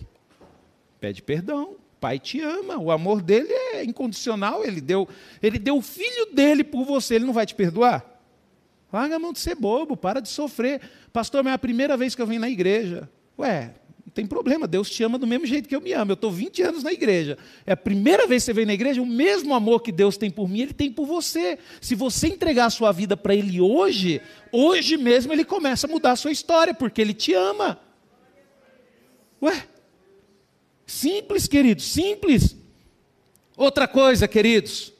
Pede perdão. Pai te ama, o amor dele é incondicional, ele deu, ele deu o filho dele por você, ele não vai te perdoar? Larga a mão de ser bobo, para de sofrer. Pastor, mas é a primeira vez que eu venho na igreja. Ué, tem problema, Deus te ama do mesmo jeito que eu me amo. Eu estou 20 anos na igreja. É a primeira vez que você vem na igreja, o mesmo amor que Deus tem por mim, Ele tem por você. Se você entregar a sua vida para Ele hoje, hoje mesmo Ele começa a mudar a sua história, porque Ele te ama. Ué, Simples, queridos, simples. Outra coisa, queridos,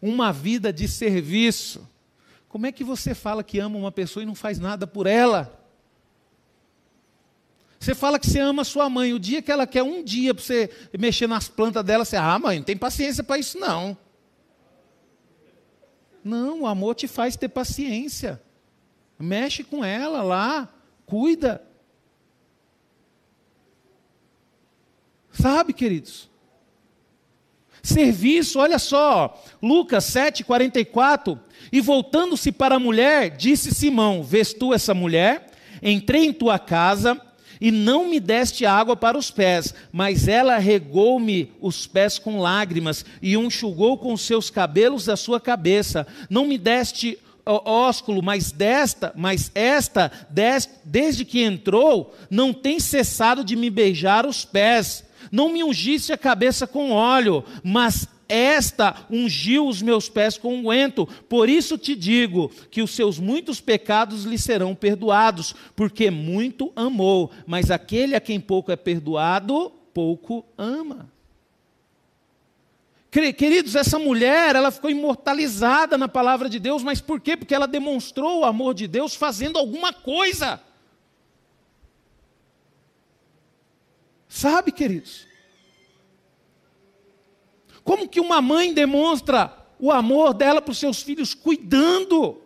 uma vida de serviço. Como é que você fala que ama uma pessoa e não faz nada por ela? Você fala que você ama sua mãe, o dia que ela quer um dia para você mexer nas plantas dela, você, ah, mãe, não tem paciência para isso não. Não, o amor te faz ter paciência. Mexe com ela lá, cuida. Sabe, queridos? Serviço, olha só, Lucas 7, 44. E voltando-se para a mulher, disse Simão: Vês tu essa mulher? Entrei em tua casa e não me deste água para os pés, mas ela regou-me os pés com lágrimas e enxugou com seus cabelos da sua cabeça. Não me deste ósculo, mas desta, mas esta, desde que entrou, não tem cessado de me beijar os pés. Não me ungisse a cabeça com óleo, mas esta ungiu os meus pés com unguento. Por isso te digo que os seus muitos pecados lhe serão perdoados, porque muito amou. Mas aquele a quem pouco é perdoado, pouco ama. Queridos, essa mulher, ela ficou imortalizada na palavra de Deus, mas por quê? Porque ela demonstrou o amor de Deus fazendo alguma coisa. Sabe, queridos? Como que uma mãe demonstra o amor dela para os seus filhos? Cuidando.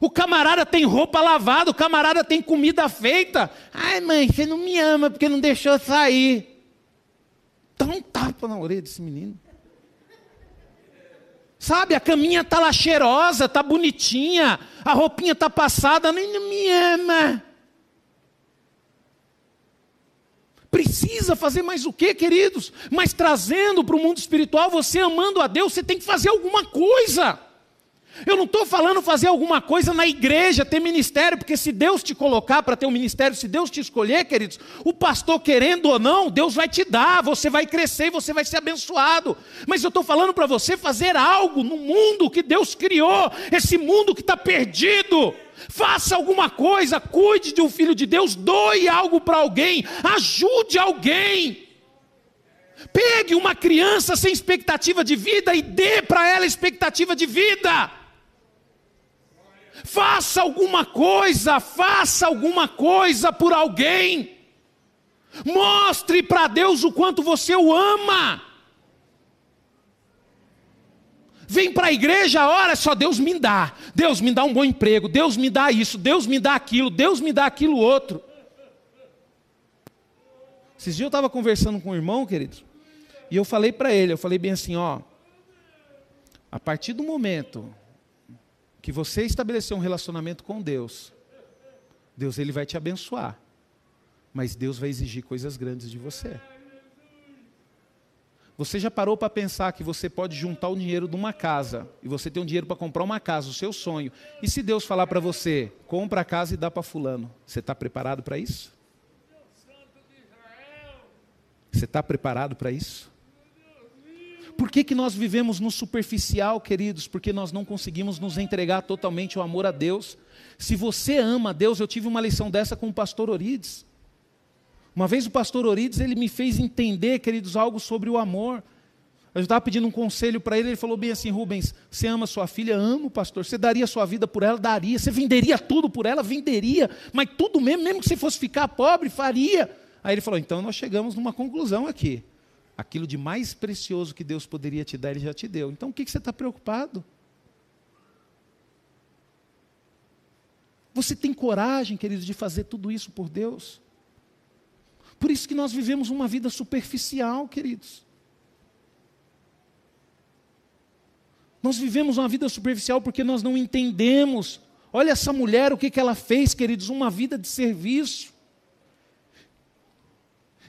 O camarada tem roupa lavada, o camarada tem comida feita. Ai, mãe, você não me ama porque não deixou sair. Dá um tapa na orelha desse menino. Sabe, a caminha está lá cheirosa, está bonitinha, a roupinha está passada, nem me ama. Precisa fazer mais o que, queridos? Mas trazendo para o mundo espiritual, você amando a Deus, você tem que fazer alguma coisa. Eu não estou falando fazer alguma coisa na igreja, ter ministério, porque se Deus te colocar para ter um ministério, se Deus te escolher, queridos, o pastor querendo ou não, Deus vai te dar, você vai crescer e você vai ser abençoado. Mas eu estou falando para você fazer algo no mundo que Deus criou, esse mundo que está perdido. Faça alguma coisa, cuide de um filho de Deus, doe algo para alguém, ajude alguém. Pegue uma criança sem expectativa de vida e dê para ela expectativa de vida. Faça alguma coisa, faça alguma coisa por alguém. Mostre para Deus o quanto você o ama. Vem para a igreja, olha só, Deus me dá. Deus me dá um bom emprego, Deus me dá isso, Deus me dá aquilo, Deus me dá aquilo outro. Esses dias eu estava conversando com um irmão, queridos, e eu falei para ele, eu falei bem assim, ó, a partir do momento que você estabeleceu um relacionamento com Deus, Deus ele vai te abençoar. Mas Deus vai exigir coisas grandes de você. Você já parou para pensar que você pode juntar o dinheiro de uma casa e você tem um dinheiro para comprar uma casa, o seu sonho. E se Deus falar para você, compra a casa e dá para fulano, você está preparado para isso? Você está preparado para isso? Por que, que nós vivemos no superficial, queridos? Porque nós não conseguimos nos entregar totalmente ao amor a Deus. Se você ama a Deus, eu tive uma lição dessa com o pastor Orides. Uma vez o pastor Orides, ele me fez entender, queridos, algo sobre o amor. Eu estava pedindo um conselho para ele, ele falou bem assim, Rubens, você ama sua filha? Amo, pastor. Você daria sua vida por ela? Daria. Você venderia tudo por ela? Venderia. Mas tudo mesmo, mesmo que você fosse ficar pobre, faria. Aí ele falou, então nós chegamos numa conclusão aqui. Aquilo de mais precioso que Deus poderia te dar, Ele já te deu. Então o que, você está preocupado? Você tem coragem, querido, de fazer tudo isso por Deus? Por isso que nós vivemos uma vida superficial, queridos. Nós vivemos uma vida superficial porque nós não entendemos. Olha essa mulher, o que, que ela fez, queridos? Uma vida de serviço.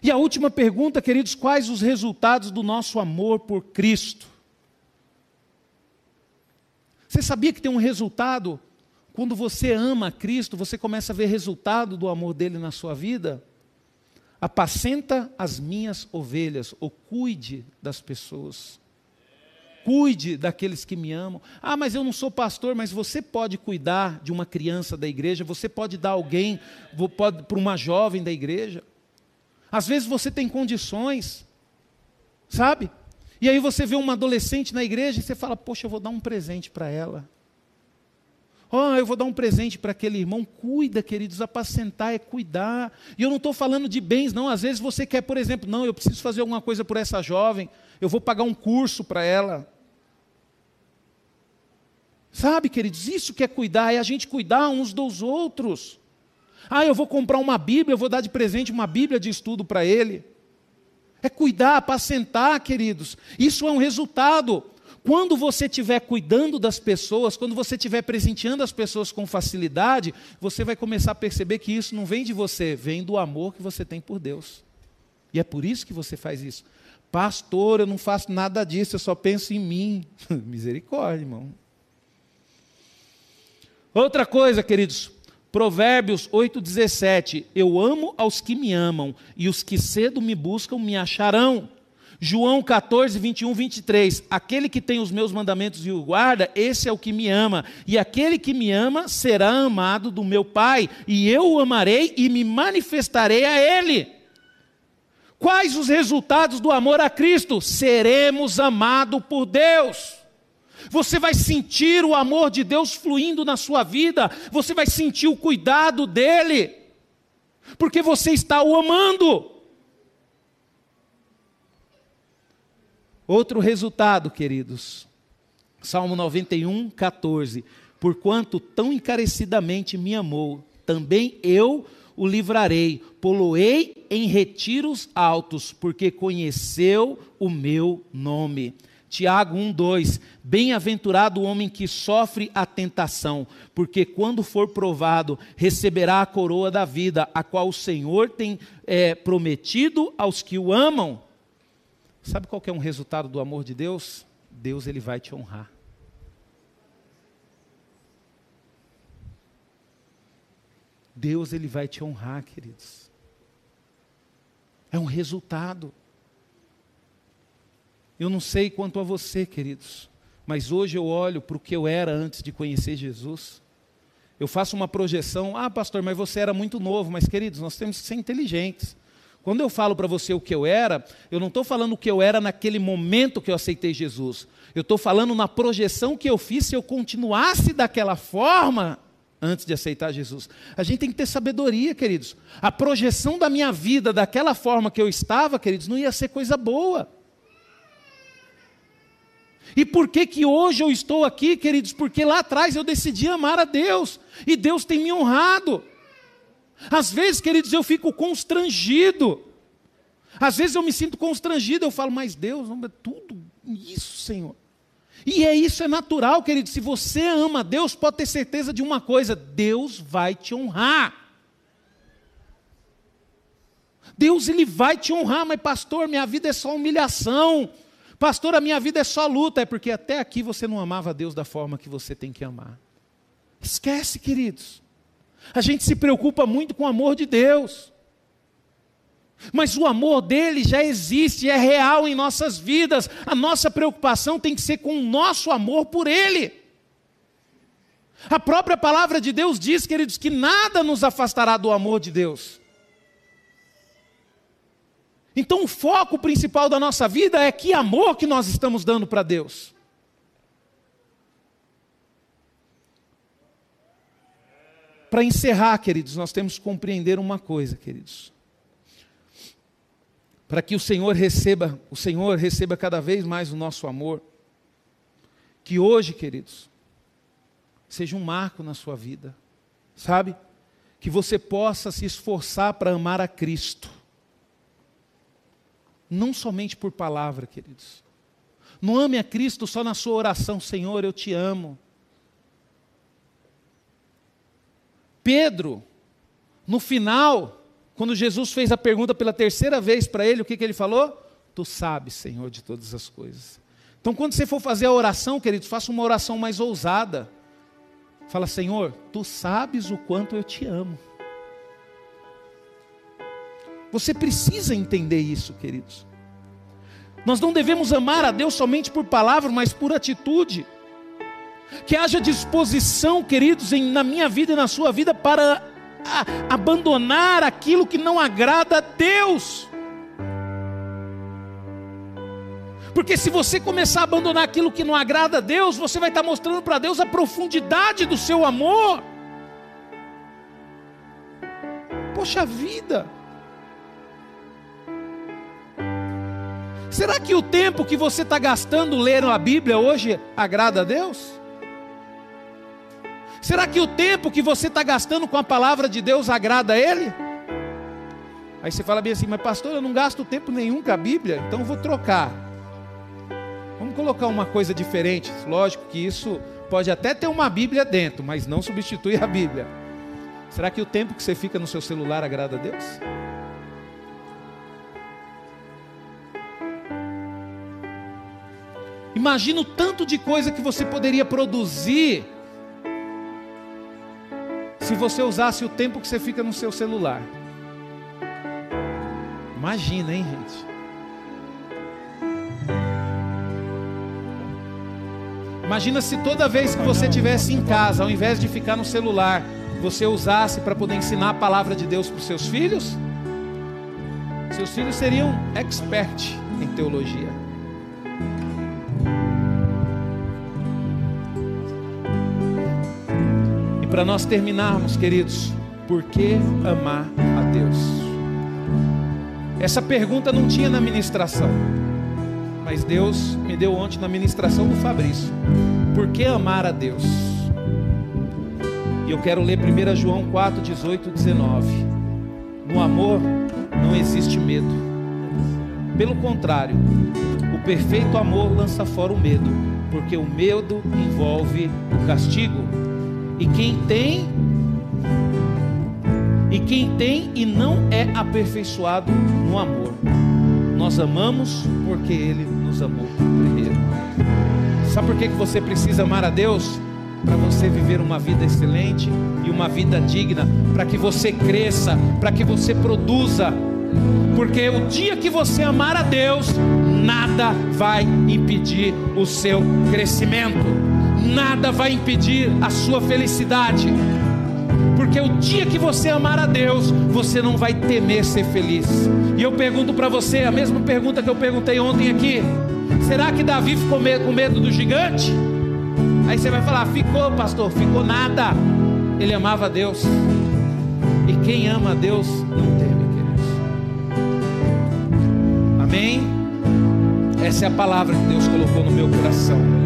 E a última pergunta, queridos, quais os resultados do nosso amor por Cristo? Você sabia que tem um resultado? Quando você ama Cristo, você começa a ver resultado do amor dele na sua vida? Apacenta as minhas ovelhas, ou cuide das pessoas. Cuide daqueles que me amam. Ah, mas eu não sou pastor, mas você pode cuidar de uma criança da igreja, você pode dar alguém para uma jovem da igreja. Às vezes você tem condições, sabe? E aí você vê uma adolescente na igreja e você fala: Poxa, eu vou dar um presente para ela. Oh, eu vou dar um presente para aquele irmão. Cuida, queridos, apacentar é cuidar. E eu não estou falando de bens, não. Às vezes você quer, por exemplo, não, eu preciso fazer alguma coisa por essa jovem, eu vou pagar um curso para ela. Sabe, queridos, isso que é cuidar, é a gente cuidar uns dos outros. Ah, eu vou comprar uma Bíblia, eu vou dar de presente uma Bíblia de estudo para ele. É cuidar, apacentar, queridos. Isso é um resultado. Quando você estiver cuidando das pessoas, quando você estiver presenteando as pessoas com facilidade, você vai começar a perceber que isso não vem de você, vem do amor que você tem por Deus. E é por isso que você faz isso. Pastor, eu não faço nada disso, eu só penso em mim. Misericórdia, irmão. Outra coisa, queridos, Provérbios 8,17: Eu amo aos que me amam, e os que cedo me buscam me acharão. João 14, 21, 23. Aquele que tem os meus mandamentos e o guarda, esse é o que me ama. E aquele que me ama será amado do meu Pai, e eu o amarei e me manifestarei a ele. Quais os resultados do amor a Cristo? Seremos amados por Deus. Você vai sentir o amor de Deus fluindo na sua vida, você vai sentir o cuidado dele, porque você está o amando. Outro resultado, queridos, Salmo 91, 14: Porquanto tão encarecidamente me amou, também eu o livrarei, poloei em retiros altos, porque conheceu o meu nome. Tiago 1,2: Bem-aventurado o homem que sofre a tentação, porque quando for provado, receberá a coroa da vida, a qual o Senhor tem é, prometido aos que o amam. Sabe qual é um resultado do amor de Deus? Deus ele vai te honrar. Deus ele vai te honrar, queridos. É um resultado. Eu não sei quanto a você, queridos, mas hoje eu olho para o que eu era antes de conhecer Jesus. Eu faço uma projeção, ah, pastor, mas você era muito novo, mas queridos, nós temos que ser inteligentes. Quando eu falo para você o que eu era, eu não estou falando o que eu era naquele momento que eu aceitei Jesus. Eu estou falando na projeção que eu fiz se eu continuasse daquela forma antes de aceitar Jesus. A gente tem que ter sabedoria, queridos. A projeção da minha vida daquela forma que eu estava, queridos, não ia ser coisa boa. E por que que hoje eu estou aqui, queridos? Porque lá atrás eu decidi amar a Deus e Deus tem me honrado. Às vezes, queridos, eu fico constrangido. Às vezes eu me sinto constrangido, eu falo, mas Deus, é tudo isso, Senhor. E é isso, é natural, querido. Se você ama Deus, pode ter certeza de uma coisa: Deus vai te honrar. Deus ele vai te honrar, mas pastor, minha vida é só humilhação. Pastor, a minha vida é só luta, é porque até aqui você não amava Deus da forma que você tem que amar. Esquece, queridos. A gente se preocupa muito com o amor de Deus. Mas o amor dele já existe, é real em nossas vidas. A nossa preocupação tem que ser com o nosso amor por ele. A própria palavra de Deus diz, queridos, que nada nos afastará do amor de Deus. Então, o foco principal da nossa vida é que amor que nós estamos dando para Deus. Para encerrar, queridos, nós temos que compreender uma coisa, queridos. Para que o Senhor receba, o Senhor receba cada vez mais o nosso amor. Que hoje, queridos, seja um marco na sua vida. Sabe? Que você possa se esforçar para amar a Cristo. Não somente por palavra, queridos. Não ame a Cristo só na sua oração, Senhor, eu te amo. Pedro, no final, quando Jesus fez a pergunta pela terceira vez para ele, o que, que ele falou? Tu sabes, Senhor, de todas as coisas. Então, quando você for fazer a oração, queridos, faça uma oração mais ousada. Fala, Senhor, tu sabes o quanto eu te amo. Você precisa entender isso, queridos. Nós não devemos amar a Deus somente por palavra, mas por atitude. Que haja disposição, queridos, em, na minha vida e na sua vida para a, abandonar aquilo que não agrada a Deus. Porque se você começar a abandonar aquilo que não agrada a Deus, você vai estar mostrando para Deus a profundidade do seu amor. Poxa vida! Será que o tempo que você está gastando lendo a Bíblia hoje agrada a Deus? Será que o tempo que você está gastando com a palavra de Deus agrada a Ele? Aí você fala bem assim, mas pastor, eu não gasto tempo nenhum com a Bíblia, então vou trocar. Vamos colocar uma coisa diferente. Lógico que isso pode até ter uma Bíblia dentro, mas não substitui a Bíblia. Será que o tempo que você fica no seu celular agrada a Deus? Imagina o tanto de coisa que você poderia produzir se você usasse o tempo que você fica no seu celular. Imagina, hein, gente? Imagina se toda vez que você estivesse em casa, ao invés de ficar no celular, você usasse para poder ensinar a palavra de Deus para os seus filhos. Seus filhos seriam expert em teologia. Para nós terminarmos, queridos, por que amar a Deus? Essa pergunta não tinha na ministração mas Deus me deu ontem na ministração do Fabrício. Por que amar a Deus? E eu quero ler 1 João 4, 18 19. No amor não existe medo. Pelo contrário, o perfeito amor lança fora o medo, porque o medo envolve o castigo. E quem tem e quem tem e não é aperfeiçoado no amor. Nós amamos porque ele nos amou primeiro. Sabe por que, você precisa amar a Deus? Para você viver uma vida excelente e uma vida digna, para que você cresça, para que você produza. Porque o dia que você amar a Deus, nada vai impedir o seu crescimento, nada vai impedir a sua felicidade. Porque o dia que você amar a Deus, você não vai temer ser feliz. E eu pergunto para você a mesma pergunta que eu perguntei ontem aqui: será que Davi ficou com medo do gigante? Aí você vai falar: ficou, pastor, ficou nada. Ele amava a Deus. E quem ama a Deus não teme, queridos. Amém? Essa é a palavra que Deus colocou no meu coração.